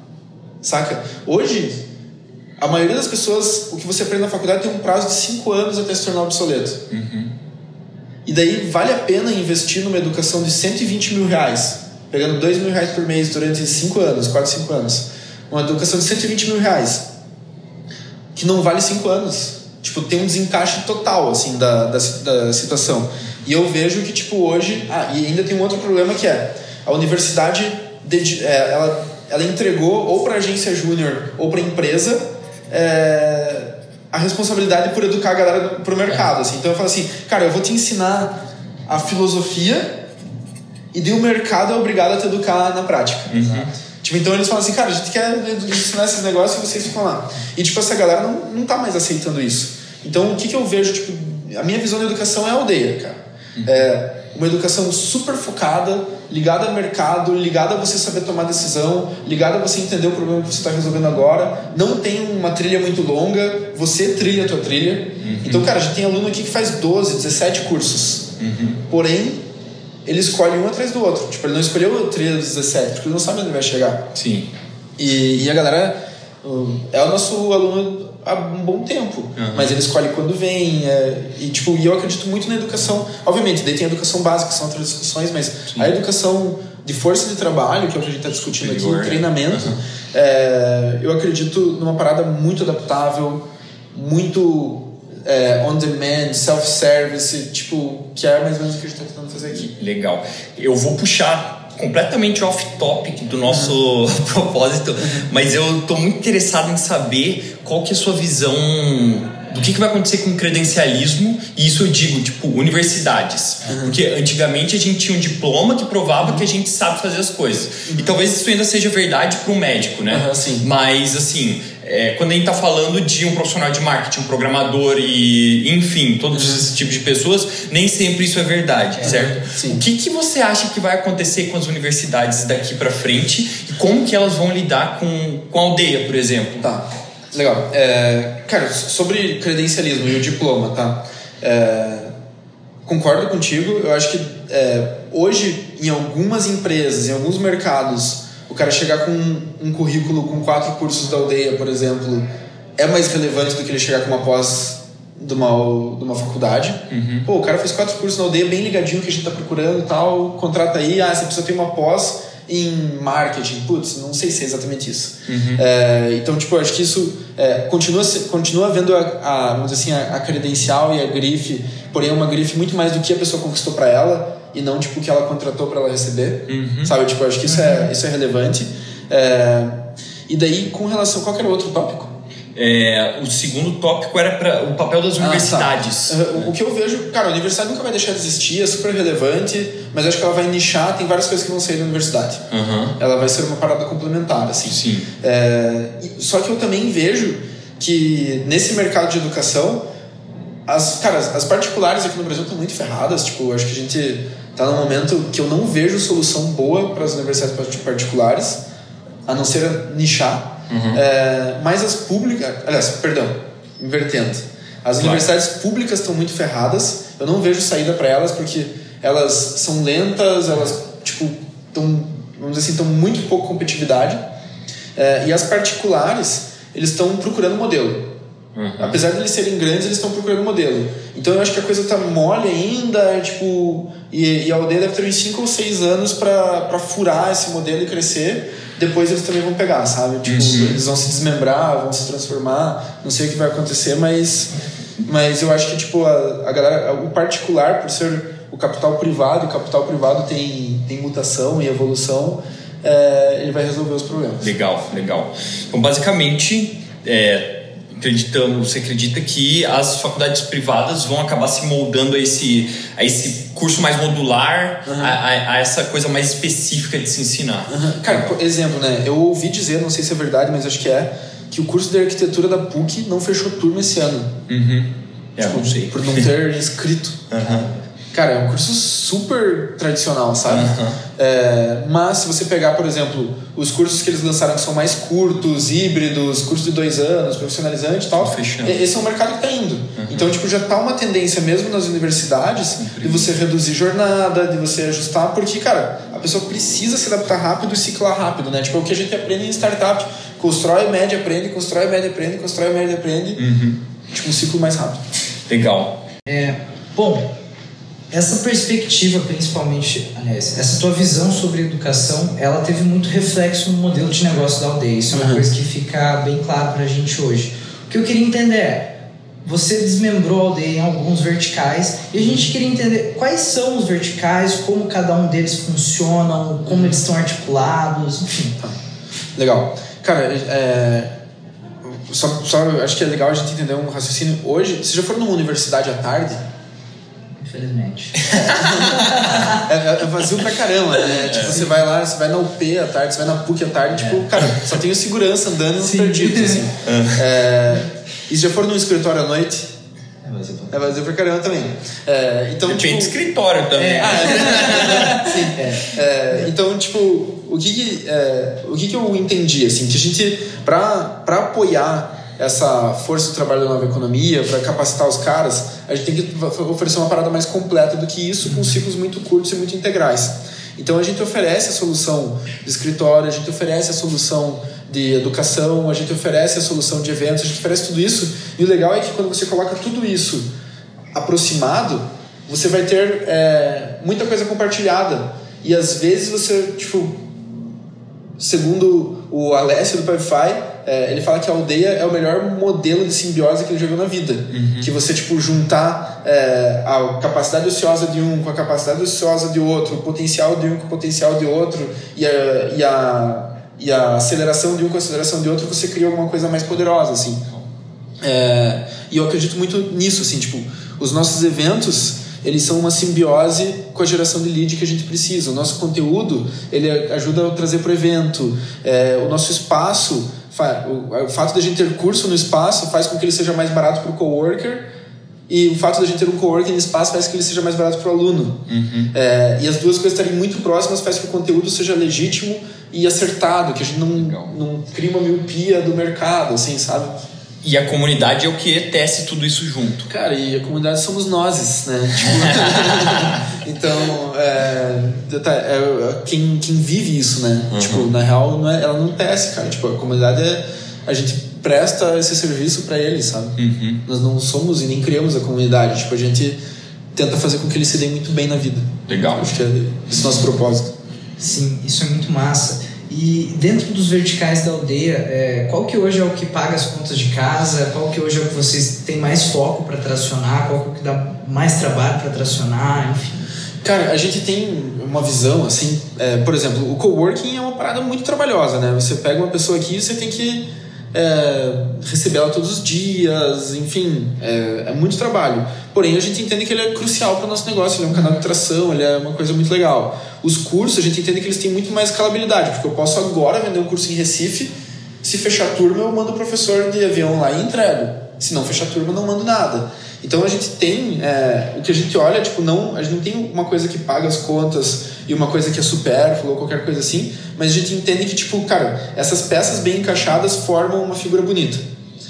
Saca? Hoje, a maioria das pessoas, o que você aprende na faculdade tem um prazo de 5 anos até se tornar obsoleto. Uhum. E daí vale a pena investir numa educação de 120 mil reais, pegando 2 mil reais por mês durante 5 anos, 4, 5 anos. Uma educação de 120 mil reais, que não vale 5 anos. Tipo, tem um desencaixe total, assim, da, da, da situação. E eu vejo que, tipo, hoje. Ah, e ainda tem um outro problema que é a universidade é, ela, ela entregou ou para agência júnior ou para empresa é, a responsabilidade por educar a galera para o mercado. Assim. Então eu falo assim, cara, eu vou te ensinar a filosofia e daí o mercado é obrigado a te educar na prática. Uhum. Tipo, então eles falam assim, cara, a gente quer ensinar esses negócios e vocês ficam lá. E tipo, essa galera não, não tá mais aceitando isso. Então o que, que eu vejo, tipo, a minha visão da educação é a aldeia, cara. É uma educação super focada, ligada ao mercado, ligada a você saber tomar decisão, ligada a você entender o problema que você está resolvendo agora. Não tem uma trilha muito longa, você trilha a tua trilha. Uhum. Então, cara, a gente tem aluno aqui que faz 12, 17 cursos. Uhum. Porém, ele escolhe um atrás do outro. Tipo, ele não escolheu a trilha dos 17, porque ele não sabe onde vai chegar. Sim. E, e a galera é o nosso aluno há um bom tempo. Uhum. Mas ele escolhe quando vem. É, e, tipo, e eu acredito muito na educação. Obviamente, daí tem a educação básica, que são outras discussões, mas Sim. a educação de força de trabalho, que é o que a gente está discutindo Superior, aqui, o treinamento, uhum. é, eu acredito numa parada muito adaptável, muito é, on demand, self-service, tipo, que é mais ou menos o que a gente está tentando fazer aqui. Legal. Eu vou puxar completamente off-topic do nosso uhum. propósito, mas eu estou muito interessado em saber qual que é a sua visão do que, que vai acontecer com o credencialismo, e isso eu digo, tipo, universidades. Uhum. Porque antigamente a gente tinha um diploma que provava que a gente sabe fazer as coisas. Uhum. E talvez isso ainda seja verdade para um médico, né? Uhum, sim. Mas, assim, é, quando a gente está falando de um profissional de marketing, um programador e, enfim, todos uhum. esses tipos de pessoas, nem sempre isso é verdade, certo? Sim. O que, que você acha que vai acontecer com as universidades daqui para frente e como que elas vão lidar com, com a aldeia, por exemplo? Tá. Legal. É, cara, sobre credencialismo e o diploma, tá? É, concordo contigo. Eu acho que é, hoje, em algumas empresas, em alguns mercados, o cara chegar com um currículo com quatro cursos da aldeia, por exemplo, é mais relevante do que ele chegar com uma pós de uma, de uma faculdade. Uhum. Pô, o cara fez quatro cursos na aldeia, bem ligadinho que a gente tá procurando tal, contrata aí, ah, você precisa ter uma pós em marketing. Putz, não sei se é exatamente isso. Uhum. É, então, tipo, acho que isso é, continua, continua vendo a, a, vamos dizer assim, a, a, credencial e a grife, porém é uma grife muito mais do que a pessoa conquistou para ela e não, tipo, o que ela contratou para ela receber. Uhum. Sabe? Tipo, acho que isso, é, uhum. é, isso é relevante. É, e daí, com relação a qualquer outro tópico, é, o segundo tópico era para o papel das universidades. Ah, tá. O que eu vejo, cara, a universidade nunca vai deixar de existir, é super relevante, mas acho que ela vai nichar, tem várias coisas que vão sair da universidade. Uhum. Ela vai ser uma parada complementar, assim. Sim. É, só que eu também vejo que nesse mercado de educação, as, cara, as particulares aqui no Brasil estão muito ferradas. Tipo, acho que a gente está num momento que eu não vejo solução boa para as universidades particulares, a não ser nichar. Uhum. É, mas as públicas, aliás, perdão, invertendo. As claro. universidades públicas estão muito ferradas. Eu não vejo saída para elas porque elas são lentas, elas tipo estão, vamos dizer assim, estão muito pouco competitividade. É, e as particulares, eles estão procurando modelo. Uhum. Apesar de eles serem grandes, eles estão procurando modelo. Então eu acho que a coisa tá mole ainda, tipo, e, e a aldeia deve ter uns 5 ou 6 anos para furar esse modelo e crescer depois eles também vão pegar, sabe? Tipo, uhum. eles vão se desmembrar, vão se transformar, não sei o que vai acontecer, mas, mas eu acho que, tipo, a, a galera, o particular, por ser o capital privado, o capital privado tem, tem mutação e evolução, é, ele vai resolver os problemas. Legal, legal. Então, basicamente, é, acreditamos, você acredita que as faculdades privadas vão acabar se moldando a esse, a esse curso mais modular, uhum. a, a, a, essa coisa mais específica de se ensinar? Uhum. Cara, por exemplo, né? Eu ouvi dizer, não sei se é verdade, mas acho que é, que o curso de arquitetura da PUC não fechou turma esse ano. Uhum. É, tipo, não sei. Por não ter inscrito. Uhum. Cara, é um curso super tradicional, sabe? Uhum. É, mas se você pegar, por exemplo, os cursos que eles lançaram que são mais curtos, híbridos, cursos de dois anos, profissionalizante e tal, Fechando. esse é um mercado que está indo. Uhum. Então, tipo, já tá uma tendência mesmo nas universidades Incrível. de você reduzir jornada, de você ajustar, porque, cara, a pessoa precisa se adaptar rápido e ciclar rápido, né? Tipo, é o que a gente aprende em startup. Constrói, mede, aprende, constrói, mede, aprende, constrói, mede, aprende. Uhum. Tipo, um ciclo mais rápido. Legal. É, bom, essa perspectiva, principalmente, aliás, essa tua visão sobre educação, ela teve muito reflexo no modelo de negócio da aldeia. Isso é uma uhum. coisa que fica bem claro para a gente hoje. O que eu queria entender é, você desmembrou a aldeia em alguns verticais e a gente queria entender quais são os verticais, como cada um deles funcionam, como eles estão articulados, enfim. Legal. Cara, é, só, só acho que é legal a gente entender um raciocínio. Hoje, se já for numa universidade à tarde, infelizmente. é, é, é, vazio pra caramba, né? É. Tipo, você vai lá, você vai na UP à tarde, você vai na PUC à tarde, tipo, é. cara, só tem o segurança andando nos perdidos, assim. É. e se já for num escritório à noite, é vazio pra, é vazio pra caramba também. É, então, Depende tipo, do escritório também. É, ah, é, sim. É, então, tipo, o que que, o que que eu entendi, assim, que a gente, pra, pra apoiar essa força do trabalho da nova economia, para capacitar os caras, a gente tem que oferecer uma parada mais completa do que isso, com ciclos muito curtos e muito integrais. Então a gente oferece a solução de escritório, a gente oferece a solução de educação, a gente oferece a solução de eventos, a gente oferece tudo isso. E o legal é que quando você coloca tudo isso aproximado, você vai ter é, muita coisa compartilhada. E às vezes você, tipo, segundo o Alessio do Pipefy, é, ele fala que a aldeia é o melhor modelo de simbiose que ele já viu na vida. Uhum. Que você, tipo, juntar é, a capacidade ociosa de um com a capacidade ociosa de outro, o potencial de um com o potencial de outro e a, e a, e a aceleração de um com a aceleração de outro, você cria alguma coisa mais poderosa, assim. É, e eu acredito muito nisso, assim, tipo, os nossos eventos, eles são uma simbiose com a geração de lead que a gente precisa. O nosso conteúdo, ele ajuda a trazer para o evento. É, o nosso espaço, o, fato de a gente ter curso no espaço faz com que ele seja mais barato para o coworker e o fato de a gente ter um coworking no espaço faz com que ele seja mais barato para o aluno. Uhum. É, e as duas coisas estarem muito próximas faz com que o conteúdo seja legítimo e acertado, que a gente não, não cria uma miopia do mercado, assim, sabe? E a comunidade é o que tece tudo isso junto. Cara, e a comunidade somos nós, né? Tipo, então, é, tá, é, é, quem, quem vive isso, né? Uhum. Tipo, na real, não é, ela não tece, cara. Tipo, a comunidade é. A gente presta esse serviço para eles, sabe? Uhum. Nós não somos e nem criamos a comunidade. Tipo, a gente tenta fazer com que eles se deem muito bem na vida. Legal. Acho que é esse nosso propósito. Sim, isso é muito massa. E dentro dos verticais da aldeia, é, qual que hoje é o que paga as contas de casa? Qual que hoje é o que vocês têm mais foco para tracionar? Qual que é o que dá mais trabalho para tracionar? Enfim. Cara, a gente tem uma visão assim, é, por exemplo, o coworking é uma parada muito trabalhosa, né? Você pega uma pessoa aqui e você tem que é, receber ela todos os dias, enfim, é, é, muito trabalho. Porém, a gente entende que ele é crucial para o nosso negócio, ele é um canal de tração, ele é uma coisa muito legal. Os cursos, a gente entende que eles têm muito mais escalabilidade, porque eu posso agora vender um curso em Recife, se fechar turma, eu mando o professor de avião lá e entrego. Se não fechar turma, não mando nada. Então a gente tem é, o que a gente olha, tipo, não, a gente não tem uma coisa que paga as contas e uma coisa que é supérflua ou qualquer coisa assim, mas a gente entende que, tipo, cara, essas peças bem encaixadas formam uma figura bonita.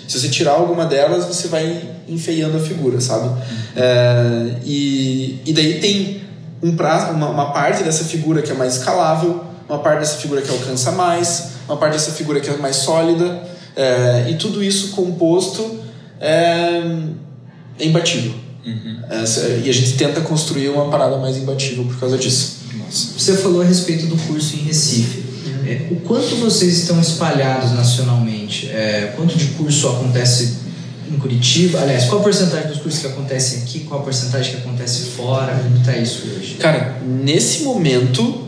Se você tirar alguma delas, você vai enfeiando a figura, sabe? É, e, e daí tem um prazo, uma, uma parte dessa figura que é mais escalável, uma parte dessa figura que alcança mais, uma parte dessa figura que é mais sólida, é, e tudo isso composto é, é imbatível. Uhum. Essa, e a gente tenta construir uma parada mais imbatível por causa disso. Nossa. Você falou a respeito do curso em Recife. Uhum. É, o quanto vocês estão espalhados nacionalmente? É, quanto de curso acontece em Curitiba? Aliás, qual a porcentagem dos cursos que acontecem aqui? Qual a porcentagem que acontece fora? Como está isso hoje? Cara, nesse momento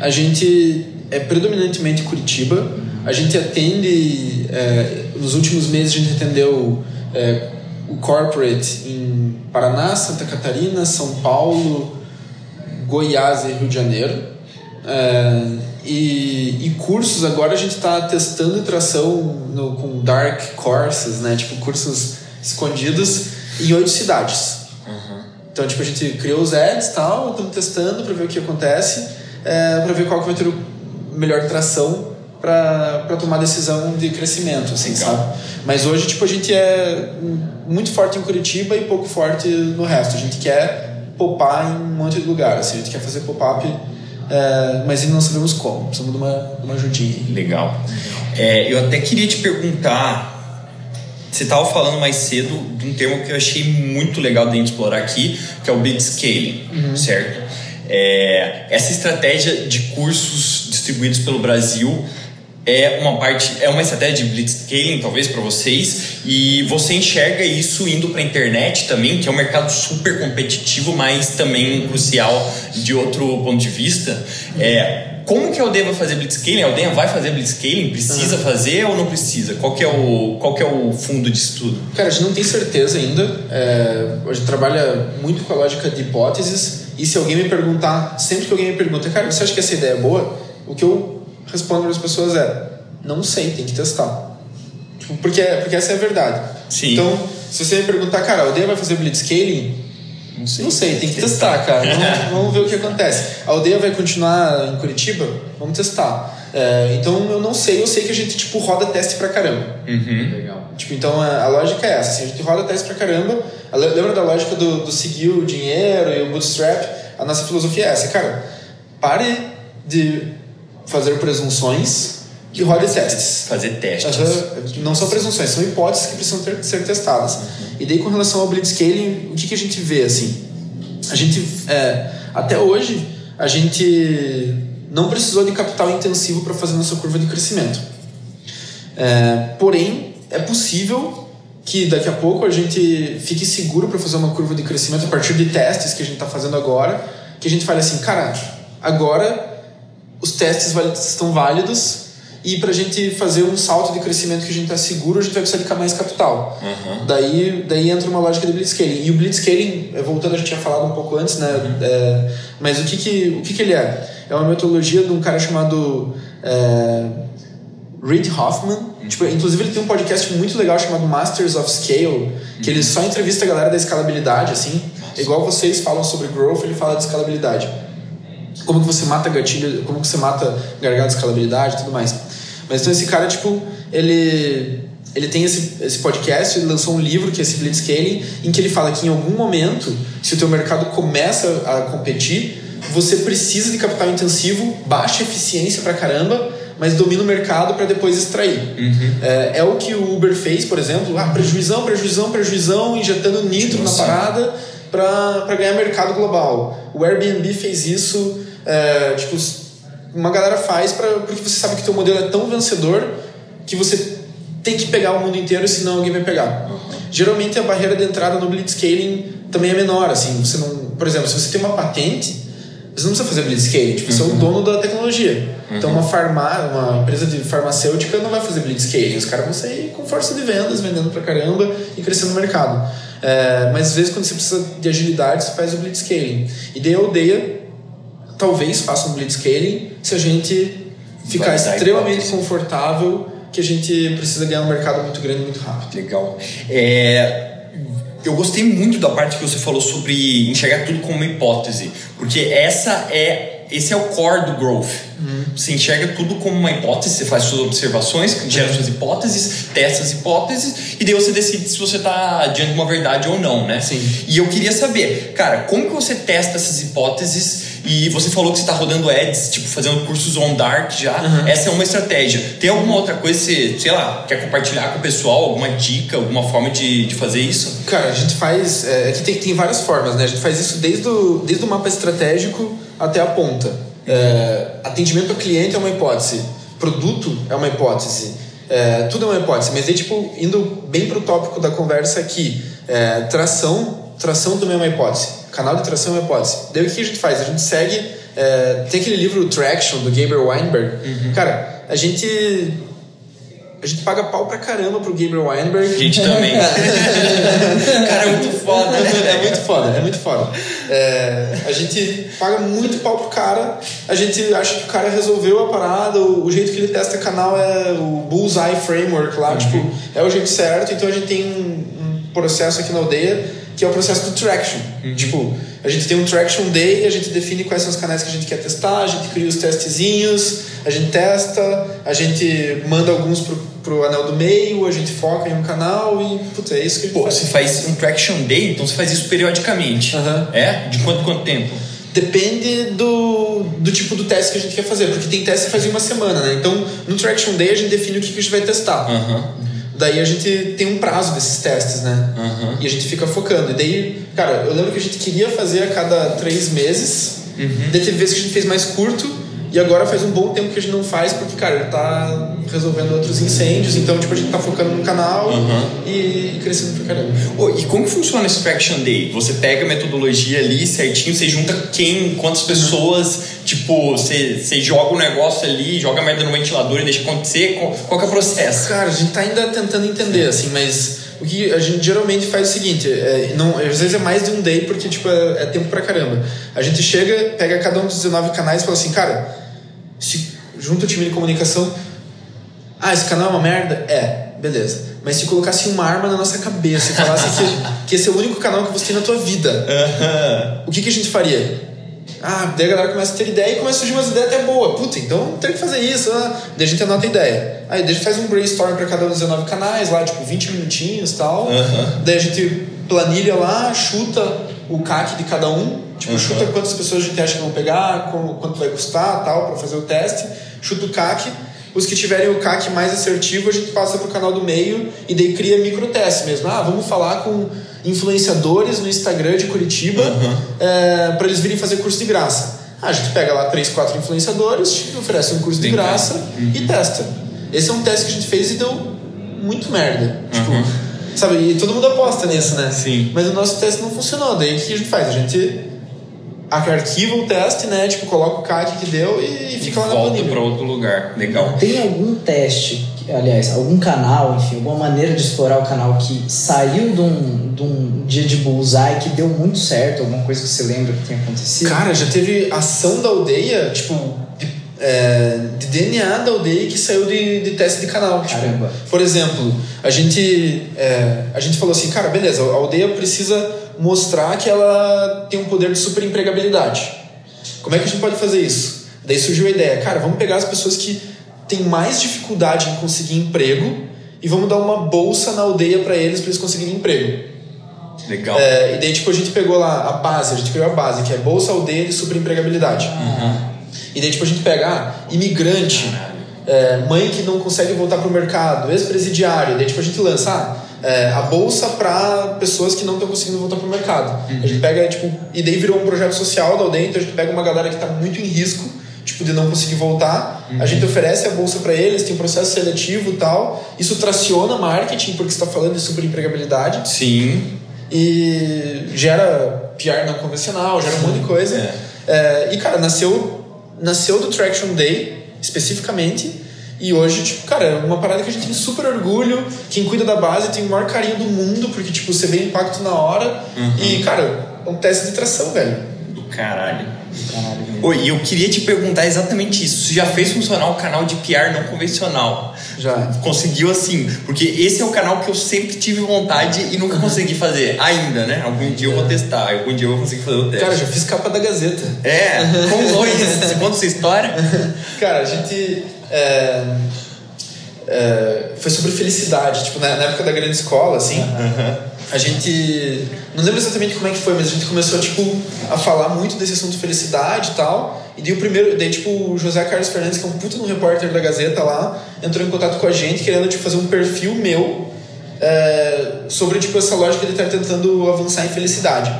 a gente é predominantemente Curitiba. A gente atende, é, nos últimos meses a gente atendeu é, o corporate em Paraná, Santa Catarina, São Paulo, Goiás e Rio de Janeiro. É, e, e, cursos, agora a gente está testando tração no, com dark courses, né? Tipo, cursos escondidos em oito cidades. Uhum. Então, tipo, a gente criou os ads e tal, estamos testando para ver o que acontece, é, para ver qual que vai ter o melhor tração para tomar decisão de crescimento, assim, Legal. sabe? Mas hoje, tipo, a gente é muito forte em Curitiba e pouco forte no resto. A gente quer poupar em um monte de lugar, assim, a gente quer fazer pop-up, é, mas ainda não sabemos como. Precisamos de uma, uma ajudinha. Legal. É, eu até queria te perguntar. Você estava falando mais cedo de um termo que eu achei muito legal de gente explorar aqui, que é o Blitzscaling, uhum. certo? É, essa estratégia de cursos distribuídos pelo Brasil é uma parte, é uma estratégia de blitzscaling talvez para vocês e você enxerga isso indo para a internet também, que é um mercado super competitivo, mas também crucial de outro ponto de vista. É, como que a Aldeia vai fazer blitzscaling? A Aldeia vai fazer blitzscaling? Precisa uhum. fazer ou não precisa? Qual que é o, qual que é o fundo disso tudo? Cara, a gente não tem certeza ainda. É, a gente trabalha muito com a lógica de hipóteses e se alguém me perguntar, sempre que alguém me pergunta, cara, você acha que essa ideia é boa? O que eu respondo para as pessoas é: não sei, tem que testar. Tipo, porque, porque essa é a verdade. Sim. Então, se você me perguntar, cara, a aldeia vai fazer blitzscaling? Não sei, não sei tem que testar, cara. Vamos, vamos, ver o que acontece. A aldeia vai continuar em Curitiba? Vamos testar. É, então eu não sei, eu sei que a gente tipo roda teste pra caramba. Uhum. Legal. Tipo, então a, a, lógica é essa, assim, a gente roda teste pra caramba. Lembra da lógica do, do seguir o dinheiro e o bootstrap? A nossa filosofia é essa, cara. Pare de fazer presunções e rode testes. Fazer testes. Uhum. Não são presunções, são hipóteses que precisam ter, ser testadas. Uhum. E daí, com relação ao blitzscaling, o que, que a gente vê assim? A gente, é, até hoje, a gente não precisou de capital intensivo para fazer nossa curva de crescimento. É, porém, é possível que daqui a pouco a gente fique seguro para fazer uma curva de crescimento a partir de testes que a gente está fazendo agora, que a gente fale assim, cara, agora os testes estão válidos e para a gente fazer um salto de crescimento que a gente está seguro, a gente vai precisar de mais capital. Uhum. Daí, daí entra uma lógica de blitzscaling. E o blitzscaling, eh, voltando, a gente tinha falado um pouco antes, né? Uhum. É, mas o, que, que, o que, que ele é? É uma metodologia de um cara chamado é, Reid Hoffman. Uhum. Tipo, inclusive, ele tem um podcast muito legal chamado Masters of Scale, que ele só entrevista a galera da escalabilidade, assim. Igual vocês falam sobre growth, ele fala de escalabilidade como que você mata gatilho, como que você mata gargalo de escalabilidade e tudo mais. Mas então esse cara, tipo, ele ele tem esse, esse podcast, ele lançou um livro que é esse Blitzscaling, em que ele fala que em algum momento, se o teu mercado começa a competir, você precisa de capital intensivo, baixa eficiência pra caramba, mas domina o mercado para depois extrair. Uhum. É, é, o que o Uber fez, por exemplo, ah, prejuizão, prejuizão, prejuizão, injetando nitro na parada para ganhar mercado global. O Airbnb fez isso, é, tipo, uma galera faz pra, porque você sabe que teu modelo é tão vencedor que você tem que pegar o mundo inteiro, senão alguém vai pegar. Uhum. Geralmente a barreira de entrada no blitzscaling também é menor, assim, você não, por exemplo, se você tem uma patente, você não precisa fazer blitzscaling, tipo, uhum. você é o uhum. dono da tecnologia. Uhum. Então uma farmá, uma empresa de farmacêutica não vai fazer blitzscaling, os caras vão sair com força de vendas, vendendo pra caramba e crescendo no mercado. É, mas às vezes quando você precisa de agilidade, você faz o blitzscaling. E daí a aldeia talvez faça um blitzscaling se a gente ficar extremamente confortável que a gente precisa ganhar um mercado muito grande muito rápido. Legal. É, eu gostei muito da parte que você falou sobre enxergar tudo como uma hipótese, porque essa é esse é o core do growth. Uhum. Você enxerga tudo como uma hipótese, você faz suas observações, gera suas hipóteses, testa as hipóteses e daí você decide se você está diante de uma verdade ou não, né? Sim. E eu queria saber, cara, como que você testa essas hipóteses e você falou que você está rodando ads, tipo, fazendo cursos on dark já. Uhum. Essa é uma estratégia. Tem alguma outra coisa que você, sei lá, quer compartilhar com o pessoal? Alguma dica, alguma forma de, de fazer isso? Cara, a gente faz. É, é que tem, tem várias formas, né? A gente faz isso desde o, desde o mapa estratégico até a ponta. É, atendimento ao cliente é uma hipótese, produto é uma hipótese, é, tudo é uma hipótese, mas aí, tipo, indo bem para o tópico da conversa aqui, é, tração, tração também é uma hipótese, canal de tração é uma hipótese. Daí o que a gente faz? A gente segue, é, tem aquele livro Traction, do Gabriel Weinberg, uhum. cara, a gente a gente paga pau pra caramba pro Gabriel Weinberg. A gente também. cara, é muito foda. É muito foda, é muito foda. É, a gente paga muito pau pro cara. A gente acha que o cara resolveu a parada. O, o jeito que ele testa canal é o Bullseye Framework lá. Uhum. Tipo, é o jeito certo. Então a gente tem um, um processo aqui na aldeia que é o processo do traction. Uhum. Tipo, a gente tem um traction day, a gente define quais são os canais que a gente quer testar, a gente cria os testezinhos, a gente testa, a gente manda alguns pro, pro anel do meio, a gente foca em um canal e, puta, é isso que a gente Pô, faz. você faz um traction day, então você faz isso periodicamente. Uhum. É? De quanto quanto tempo? Depende do, do tipo do teste que a gente quer fazer, porque tem teste que faz em uma semana, né? Então, no Traction Day a gente define o que, que a gente vai testar. Uhum. Daí a gente tem um prazo desses testes, né? Uhum. E a gente fica focando. E daí, cara, eu lembro que a gente queria fazer a cada três meses. Uhum. Daí teve vezes que a gente fez mais curto. E agora faz um bom tempo que a gente não faz, porque, cara, ele tá resolvendo outros incêndios, então, tipo, a gente tá focando no canal uhum. e, e, crescendo pra caramba. Oh, e como funciona esse Traction Day? Você pega a metodologia ali certinho, você junta quem, quantas pessoas, uhum. tipo, você, você joga o um negócio ali, joga a merda no ventilador e deixa acontecer, qual, qual que é o processo? Cara, a gente tá ainda tentando entender, assim, mas o que a gente geralmente faz é o seguinte, é, não, às vezes é mais de um day, porque tipo, é, é, tempo pra caramba. A gente chega, pega cada um dos 19 canais e fala assim, cara, se junta o time de comunicação, ah, esse canal é uma merda? É, beleza. Mas se colocasse uma arma na nossa cabeça e falasse que, que esse é o único canal que você tem na tua vida, o que, que a gente faria? Ah, daí a galera começa a ter ideia e começa a surgir umas ideias até boas. Puta, então tem que fazer isso. Ah. Daí a gente anota a ideia. Aí daí a gente faz um brainstorm para cada um dos 19 canais, lá, tipo, 20 minutinhos e tal. Uhum. Daí a gente planilha lá, chuta o CAC de cada um. Tipo, uhum. chuta quantas pessoas a gente acha que vão pegar, quanto vai custar tal, para fazer o teste. Chuta o CAC. Os que tiverem o CAC mais assertivo, a gente passa pro canal do meio e daí cria microteste mesmo. Ah, vamos falar com influenciadores no Instagram de Curitiba uhum. é, para eles virem fazer curso de graça. Ah, a gente pega lá três, quatro influenciadores, oferece um curso de graça uhum. e testa. Esse é um teste que a gente fez e deu muito merda. Tipo, uhum. sabe? E todo mundo aposta nisso, né? Sim. Mas o nosso teste não funcionou. Daí o que a gente faz? A gente arquiva o teste, né? Tipo, coloca o CAC que deu e fica lá na Volta para outro lugar. Legal. Tem algum teste, aliás, algum canal, enfim, alguma maneira de explorar o canal que saiu de um, de um dia de bullseye que deu muito certo? Alguma coisa que você lembra que tenha acontecido? Cara, já teve ação da aldeia, tipo, de, é, de DNA da aldeia que saiu de, de teste de canal. Tipo, Caramba. por exemplo, a gente, é, a gente falou assim, cara, beleza, a aldeia precisa mostrar que ela tem um poder de super empregabilidade. Como é que a gente pode fazer isso? Daí surgiu a ideia, cara, vamos pegar as pessoas que têm mais dificuldade em conseguir emprego e vamos dar uma bolsa na aldeia para eles, para eles conseguirem emprego. Legal. É, e daí, tipo, a gente pegou lá a base, a gente criou a base, que é Bolsa Aldeia de Superempregabilidade. E daí, tipo, a gente pega ah, imigrante, é, mãe que não consegue voltar pro mercado, ex-presidiário. Daí, tipo, a gente lança ah, é, a bolsa para pessoas que não estão conseguindo voltar pro mercado. A gente pega, tipo, e daí virou um projeto social da aldeia, então a gente pega uma galera que tá muito em risco, tipo, de não conseguir voltar. A gente oferece a bolsa para eles, tem um processo seletivo e tal. Isso traciona marketing, porque você tá falando de superempregabilidade Sim. e gera PR não convencional, gera um monte de coisa. É. É, e, cara, nasceu, nasceu do Traction Day, especificamente. E hoje, tipo, cara, é uma parada que a gente tem super orgulho. Quem cuida da base tem o maior carinho do mundo, porque, tipo, você vê impacto na hora. E, cara, é um teste de tração, velho. Do caralho. Oi, e eu queria te perguntar exatamente isso. Você já fez funcionar o canal de PR não convencional? Já. Conseguiu assim? Porque esse é o canal que eu sempre tive vontade e nunca consegui fazer. Ainda, né? Algum dia eu vou testar, algum dia eu vou conseguir fazer o teste. Cara, já fiz capa da Gazeta. É, como foi isso? Você conta essa história? Cara, a gente. é, é, foi sobre felicidade. Tipo, na, na época da grande escola, assim, a gente. Não lembro exatamente como é que foi, mas a gente começou, tipo, a falar muito desse assunto de felicidade e tal. E daí o primeiro. Daí, tipo, o José Carlos Fernandes, que é um puta no repórter da Gazeta lá, entrou em contato com a gente, querendo, tipo, fazer um perfil meu é, sobre, tipo, essa lógica de estar tentando avançar em felicidade.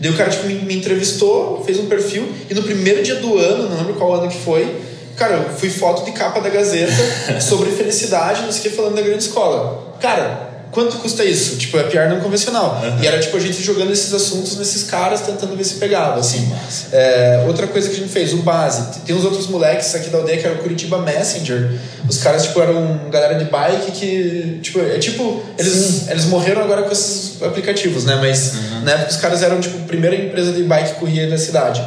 Daí o cara, tipo, me, me entrevistou, fez um perfil, e no primeiro dia do ano, não lembro qual ano que foi, cara, eu fui foto de capa da Gazeta sobre felicidade, não sei o que, falando da grande escola. Cara, quanto custa isso? Tipo, é PR não convencional. E era, tipo, a gente jogando esses assuntos nesses caras, tentando ver se pegava, assim. É, outra coisa que a gente fez, o base. Tem uns outros moleques aqui da aldeia que era o Curitiba Messenger. Os caras, tipo, eram galera de bike que, tipo, é tipo, eles, eles morreram agora com esses aplicativos, né? Mas na época os caras eram, tipo, a primeira empresa de bike que corria da cidade.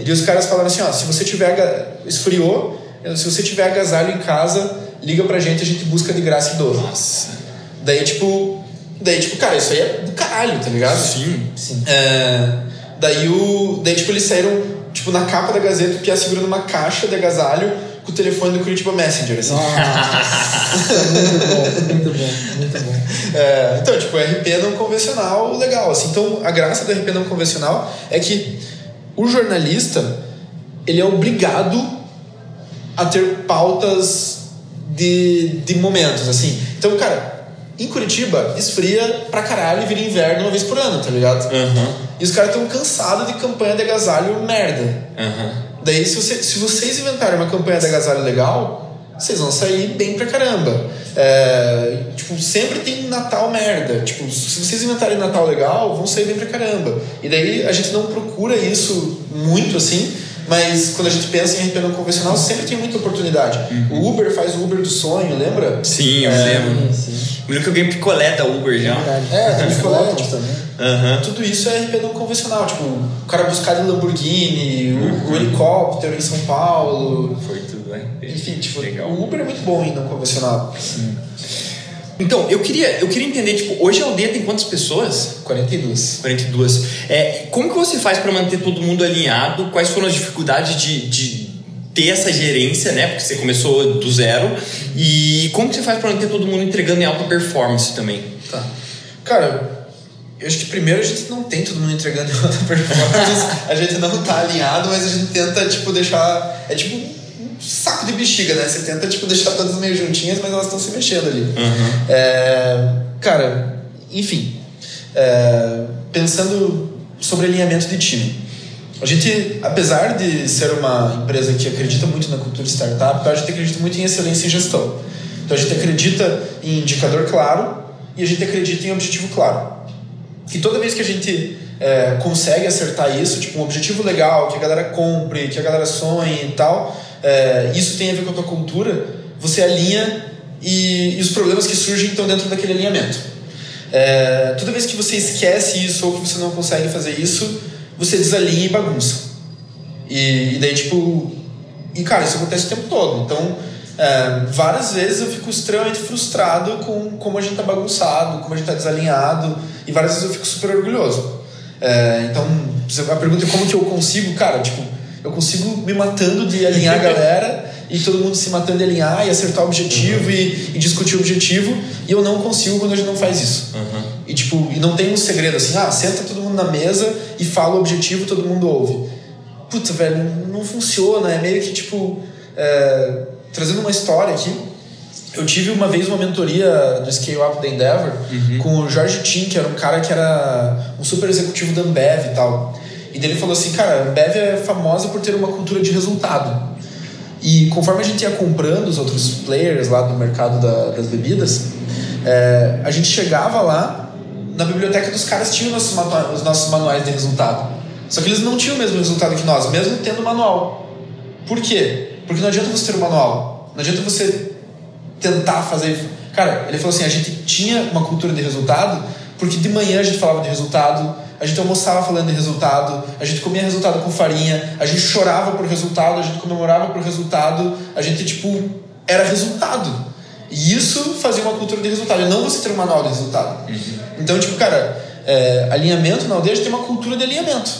E daí os caras falaram assim, ó, se você tiver, esfriou, se você tiver agasalho em casa, liga pra gente, a gente busca de graça e doa. Nossa. Daí, tipo. Daí, tipo, cara, isso aí é do caralho, tá ligado? Sim. Sim. É, daí o. Daí, tipo, eles saíram, tipo, na capa da Gazeta, o Pia segurando uma caixa de agasalho com o telefone do Curitiba Messenger, assim. Nossa, muito bom, muito bom, muito bom. É, então, tipo, RP não convencional, legal. Assim. Então, a graça do RP não convencional é que o jornalista, ele é obrigado a ter pautas de, de momentos, assim. Então, cara, em Curitiba, esfria pra caralho e vira inverno uma vez por ano, tá ligado? Aham. E os caras estão cansados de campanha de agasalho merda. Aham. Daí, se, você- se vocês inventarem uma campanha de agasalho legal, vocês vão sair bem pra caramba. É, tipo, sempre tem Natal merda. Tipo, se vocês inventarem Natal legal, vão sair bem pra caramba. E daí a gente não procura isso muito assim, mas quando a gente pensa em RP não convencional, sempre tem muita oportunidade. O Uber faz o Uber do sonho, lembra? Sim, eu É, lembro. Sim, sim. Me lembro que eu ganhei picolé da Uber já. É, tem picolé, tipo, também. Aham. Tudo isso é RP não convencional. Tipo, o cara buscar de Lamborghini, o- o, helicóptero em São Paulo. Foi tudo, né? Enfim, tipo, Legal. o Uber é muito bom em não convencional. Então, eu queria, eu queria entender, tipo, hoje a aldeia tem quantas pessoas? 42. 42. É, como que você faz para manter todo mundo alinhado? Quais foram as dificuldades de, de ter essa gerência, né? Porque você começou do zero. E como que você faz para manter todo mundo entregando em alta performance também? Tá. Cara, eu acho que primeiro a gente não tem todo mundo entregando em alta performance. a gente não tá alinhado, mas a gente tenta, tipo, deixar. É tipo saco de bexiga, né? Você tenta, tipo, deixar todas meio juntinhas, mas elas estão se mexendo ali. É, cara, enfim. é, pensando sobre alinhamento de time. A gente, apesar de ser uma empresa que acredita muito na cultura startup, então a gente acredita muito em excelência em gestão. Então a gente acredita em indicador claro e a gente acredita em objetivo claro. E toda vez que a gente é, consegue acertar isso, tipo um objetivo legal, que a galera compre, que a galera sonhe e tal, é, isso tem a ver com a tua cultura, você alinha e, e os problemas que surgem estão dentro daquele alinhamento. É, toda vez que você esquece isso ou que você não consegue fazer isso, você desalinha e bagunça. E, e daí, tipo. E, cara, isso acontece o tempo todo. Então, é, várias vezes eu fico extremamente frustrado com como a gente tá bagunçado, como a gente tá desalinhado, e várias vezes eu fico super orgulhoso. É, então, a pergunta é como que eu consigo, cara, tipo, eu consigo me matando de alinhar a galera e todo mundo se matando de alinhar e acertar o objetivo uhum. e, e, discutir o objetivo, e eu não consigo quando a gente não faz isso. Uhum. E, tipo, e não tem um segredo assim, ah, senta todo mundo na mesa e fala o objetivo todo mundo ouve. Puta, velho, não funciona, é meio que, tipo, é, trazendo uma história aqui, eu tive uma vez uma mentoria do Scale Up da Endeavor uhum. com o Jorge Tim, que era um cara que era um super executivo da Ambev e tal. E dele falou assim, cara, a Ambev é famosa por ter uma cultura de resultado. E conforme a gente ia comprando os outros players lá do mercado da, das bebidas, é, a gente chegava lá, na biblioteca dos caras tinham nossos os nossos manuais de resultado. Só que eles não tinham o mesmo resultado que nós, mesmo tendo manual. Por quê? Porque não adianta você ter um manual. Não adianta você tentar fazer. Cara, ele falou assim: a gente tinha uma cultura de resultado, porque de manhã a gente falava de resultado, a gente almoçava falando de resultado, a gente comia resultado com farinha, a gente chorava por resultado, a gente comemorava por resultado, a gente, tipo, era resultado. E isso fazia uma cultura de resultado, e não você ter um manual de resultado. Uhum. Então, tipo, cara, é, alinhamento na aldeia a gente tem uma cultura de alinhamento.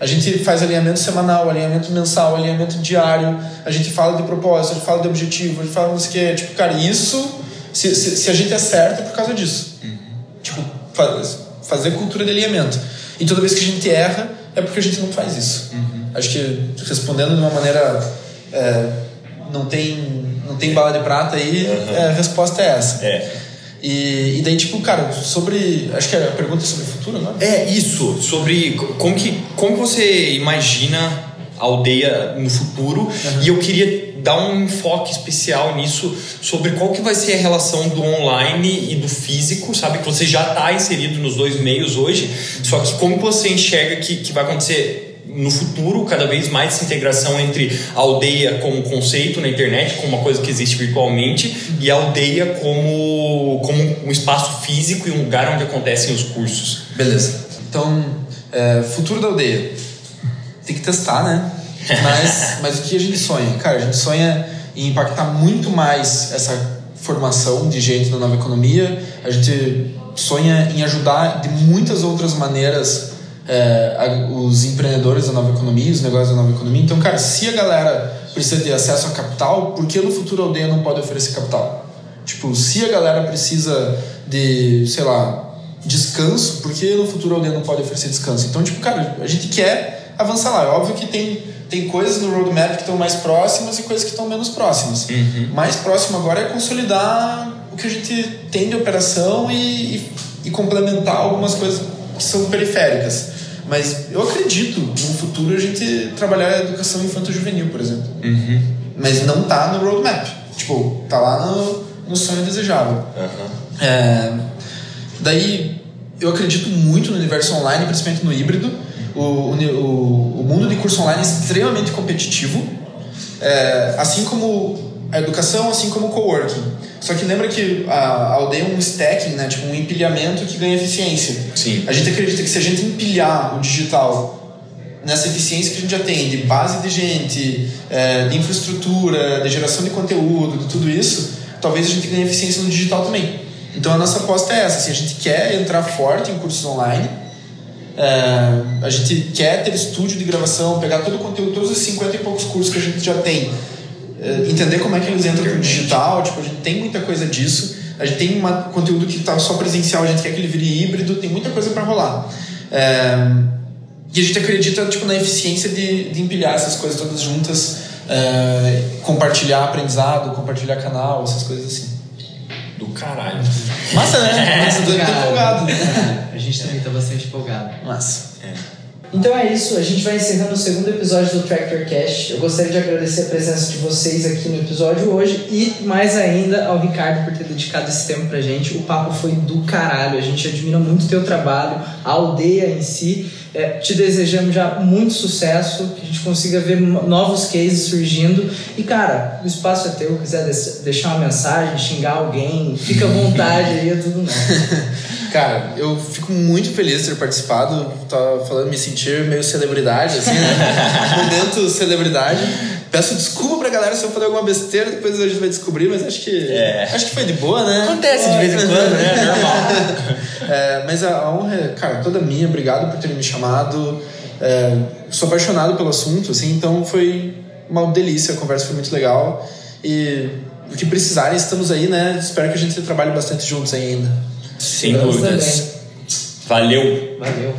A gente faz alinhamento semanal, alinhamento mensal, alinhamento diário, a gente fala de propósito, a gente fala de objetivo, a gente fala não sei o Tipo, cara, isso, se, se, se, a gente acerta é por causa disso. Uhum. Tipo, faz, fazer cultura de alinhamento. E toda vez que a gente erra, é porque a gente não faz isso. Uhum. Acho que respondendo de uma maneira. É, não, tem, não tem bala de prata aí, uhum. é, a resposta é essa. É. E, e daí, tipo, cara, sobre. Acho que a pergunta é sobre o futuro, não é? isso, sobre como que, como você imagina a aldeia no futuro. Uhum. E eu queria dar um enfoque especial nisso sobre qual que vai ser a relação do online e do físico, sabe? Que você já está inserido nos dois meios hoje, só que como você enxerga que, que vai acontecer no futuro, cada vez mais essa integração entre a aldeia como conceito na internet, como uma coisa que existe virtualmente, e a aldeia como, como um espaço físico e um lugar onde acontecem os cursos. Beleza. Então, é, futuro da aldeia. Tem que testar, né? Mas, mas o que a gente sonha? Cara, a gente sonha em impactar muito mais essa formação de gente na nova economia. A gente sonha em ajudar de muitas outras maneiras é, os empreendedores da nova economia, os negócios da nova economia. Então, cara, se a galera precisa ter acesso a capital, por que no futuro a aldeia não pode oferecer capital? Tipo, se a galera precisa de, sei lá, descanso, por que no futuro a aldeia não pode oferecer descanso? Então, tipo, cara, a gente quer avançar lá. É óbvio que tem, tem coisas no roadmap que estão mais próximas e coisas que estão menos próximas. Uhum. Mais próximo agora é consolidar o que a gente tem de operação e, e, e complementar algumas coisas que são periféricas. Mas eu acredito no futuro a gente trabalhar a educação infanto-juvenil, por exemplo. Uhum. Mas não tá no roadmap. Tipo, tá lá no, no sonho desejável. Uhum. É, daí, eu acredito muito no universo online, principalmente no híbrido. O, o, o mundo de curso online é extremamente competitivo. É, assim como a educação, assim como o coworking. Só que lembra que a aldeia é um stacking, né? Tipo um empilhamento que ganha eficiência. Sim. A gente acredita que se a gente empilhar o digital nessa eficiência que a gente já tem de base de gente, é, de infraestrutura, de geração de conteúdo, de tudo isso, talvez a gente ganhe eficiência no digital também. Então a nossa aposta é essa: assim, a gente quer entrar forte em cursos online, é, a gente quer ter estúdio de gravação, pegar todo o conteúdo, todos os 50 e poucos cursos que a gente já tem eh, entender como é que eles entram no digital, tipo, a gente tem muita coisa disso. A gente tem um conteúdo que está só presencial, a gente quer que ele vire híbrido, tem muita coisa para rolar. É, e a gente acredita tipo, na eficiência de, de empilhar essas coisas todas juntas, é, compartilhar aprendizado, compartilhar canal, essas coisas assim. Do caralho. Massa, né? Massa, tô empolgado. a gente também tá bastante empolgado. Massa. É. Então é isso, a gente vai encerrando o segundo episódio do Tractor Cash. Eu gostaria de agradecer a presença de vocês aqui no episódio hoje e mais ainda ao Ricardo por ter dedicado esse tempo pra gente. O papo foi do caralho, a gente admira muito o teu trabalho, a aldeia em si. É, te desejamos já muito sucesso, que a gente consiga ver novos cases surgindo. E, cara, o espaço é teu, quiser deixar uma mensagem, xingar alguém, fica à vontade aí, é tudo nosso. Cara, eu fico muito feliz de ter participado. Tava falando, me sentir meio celebridade, assim, né? Momento celebridade. Peço desculpa pra galera se eu falei alguma besteira, depois a gente vai descobrir, mas acho que. É. Acho que foi de boa, né? Acontece de vez em quando, né? Normal. é, mas a honra é, cara, toda minha. Obrigado por terem me chamado. É, sou apaixonado pelo assunto, assim, então foi uma delícia, a conversa foi muito legal. E o que precisarem, estamos aí, né? Espero que a gente trabalhe bastante juntos ainda. Sem dúvidas. Valeu. Valeu.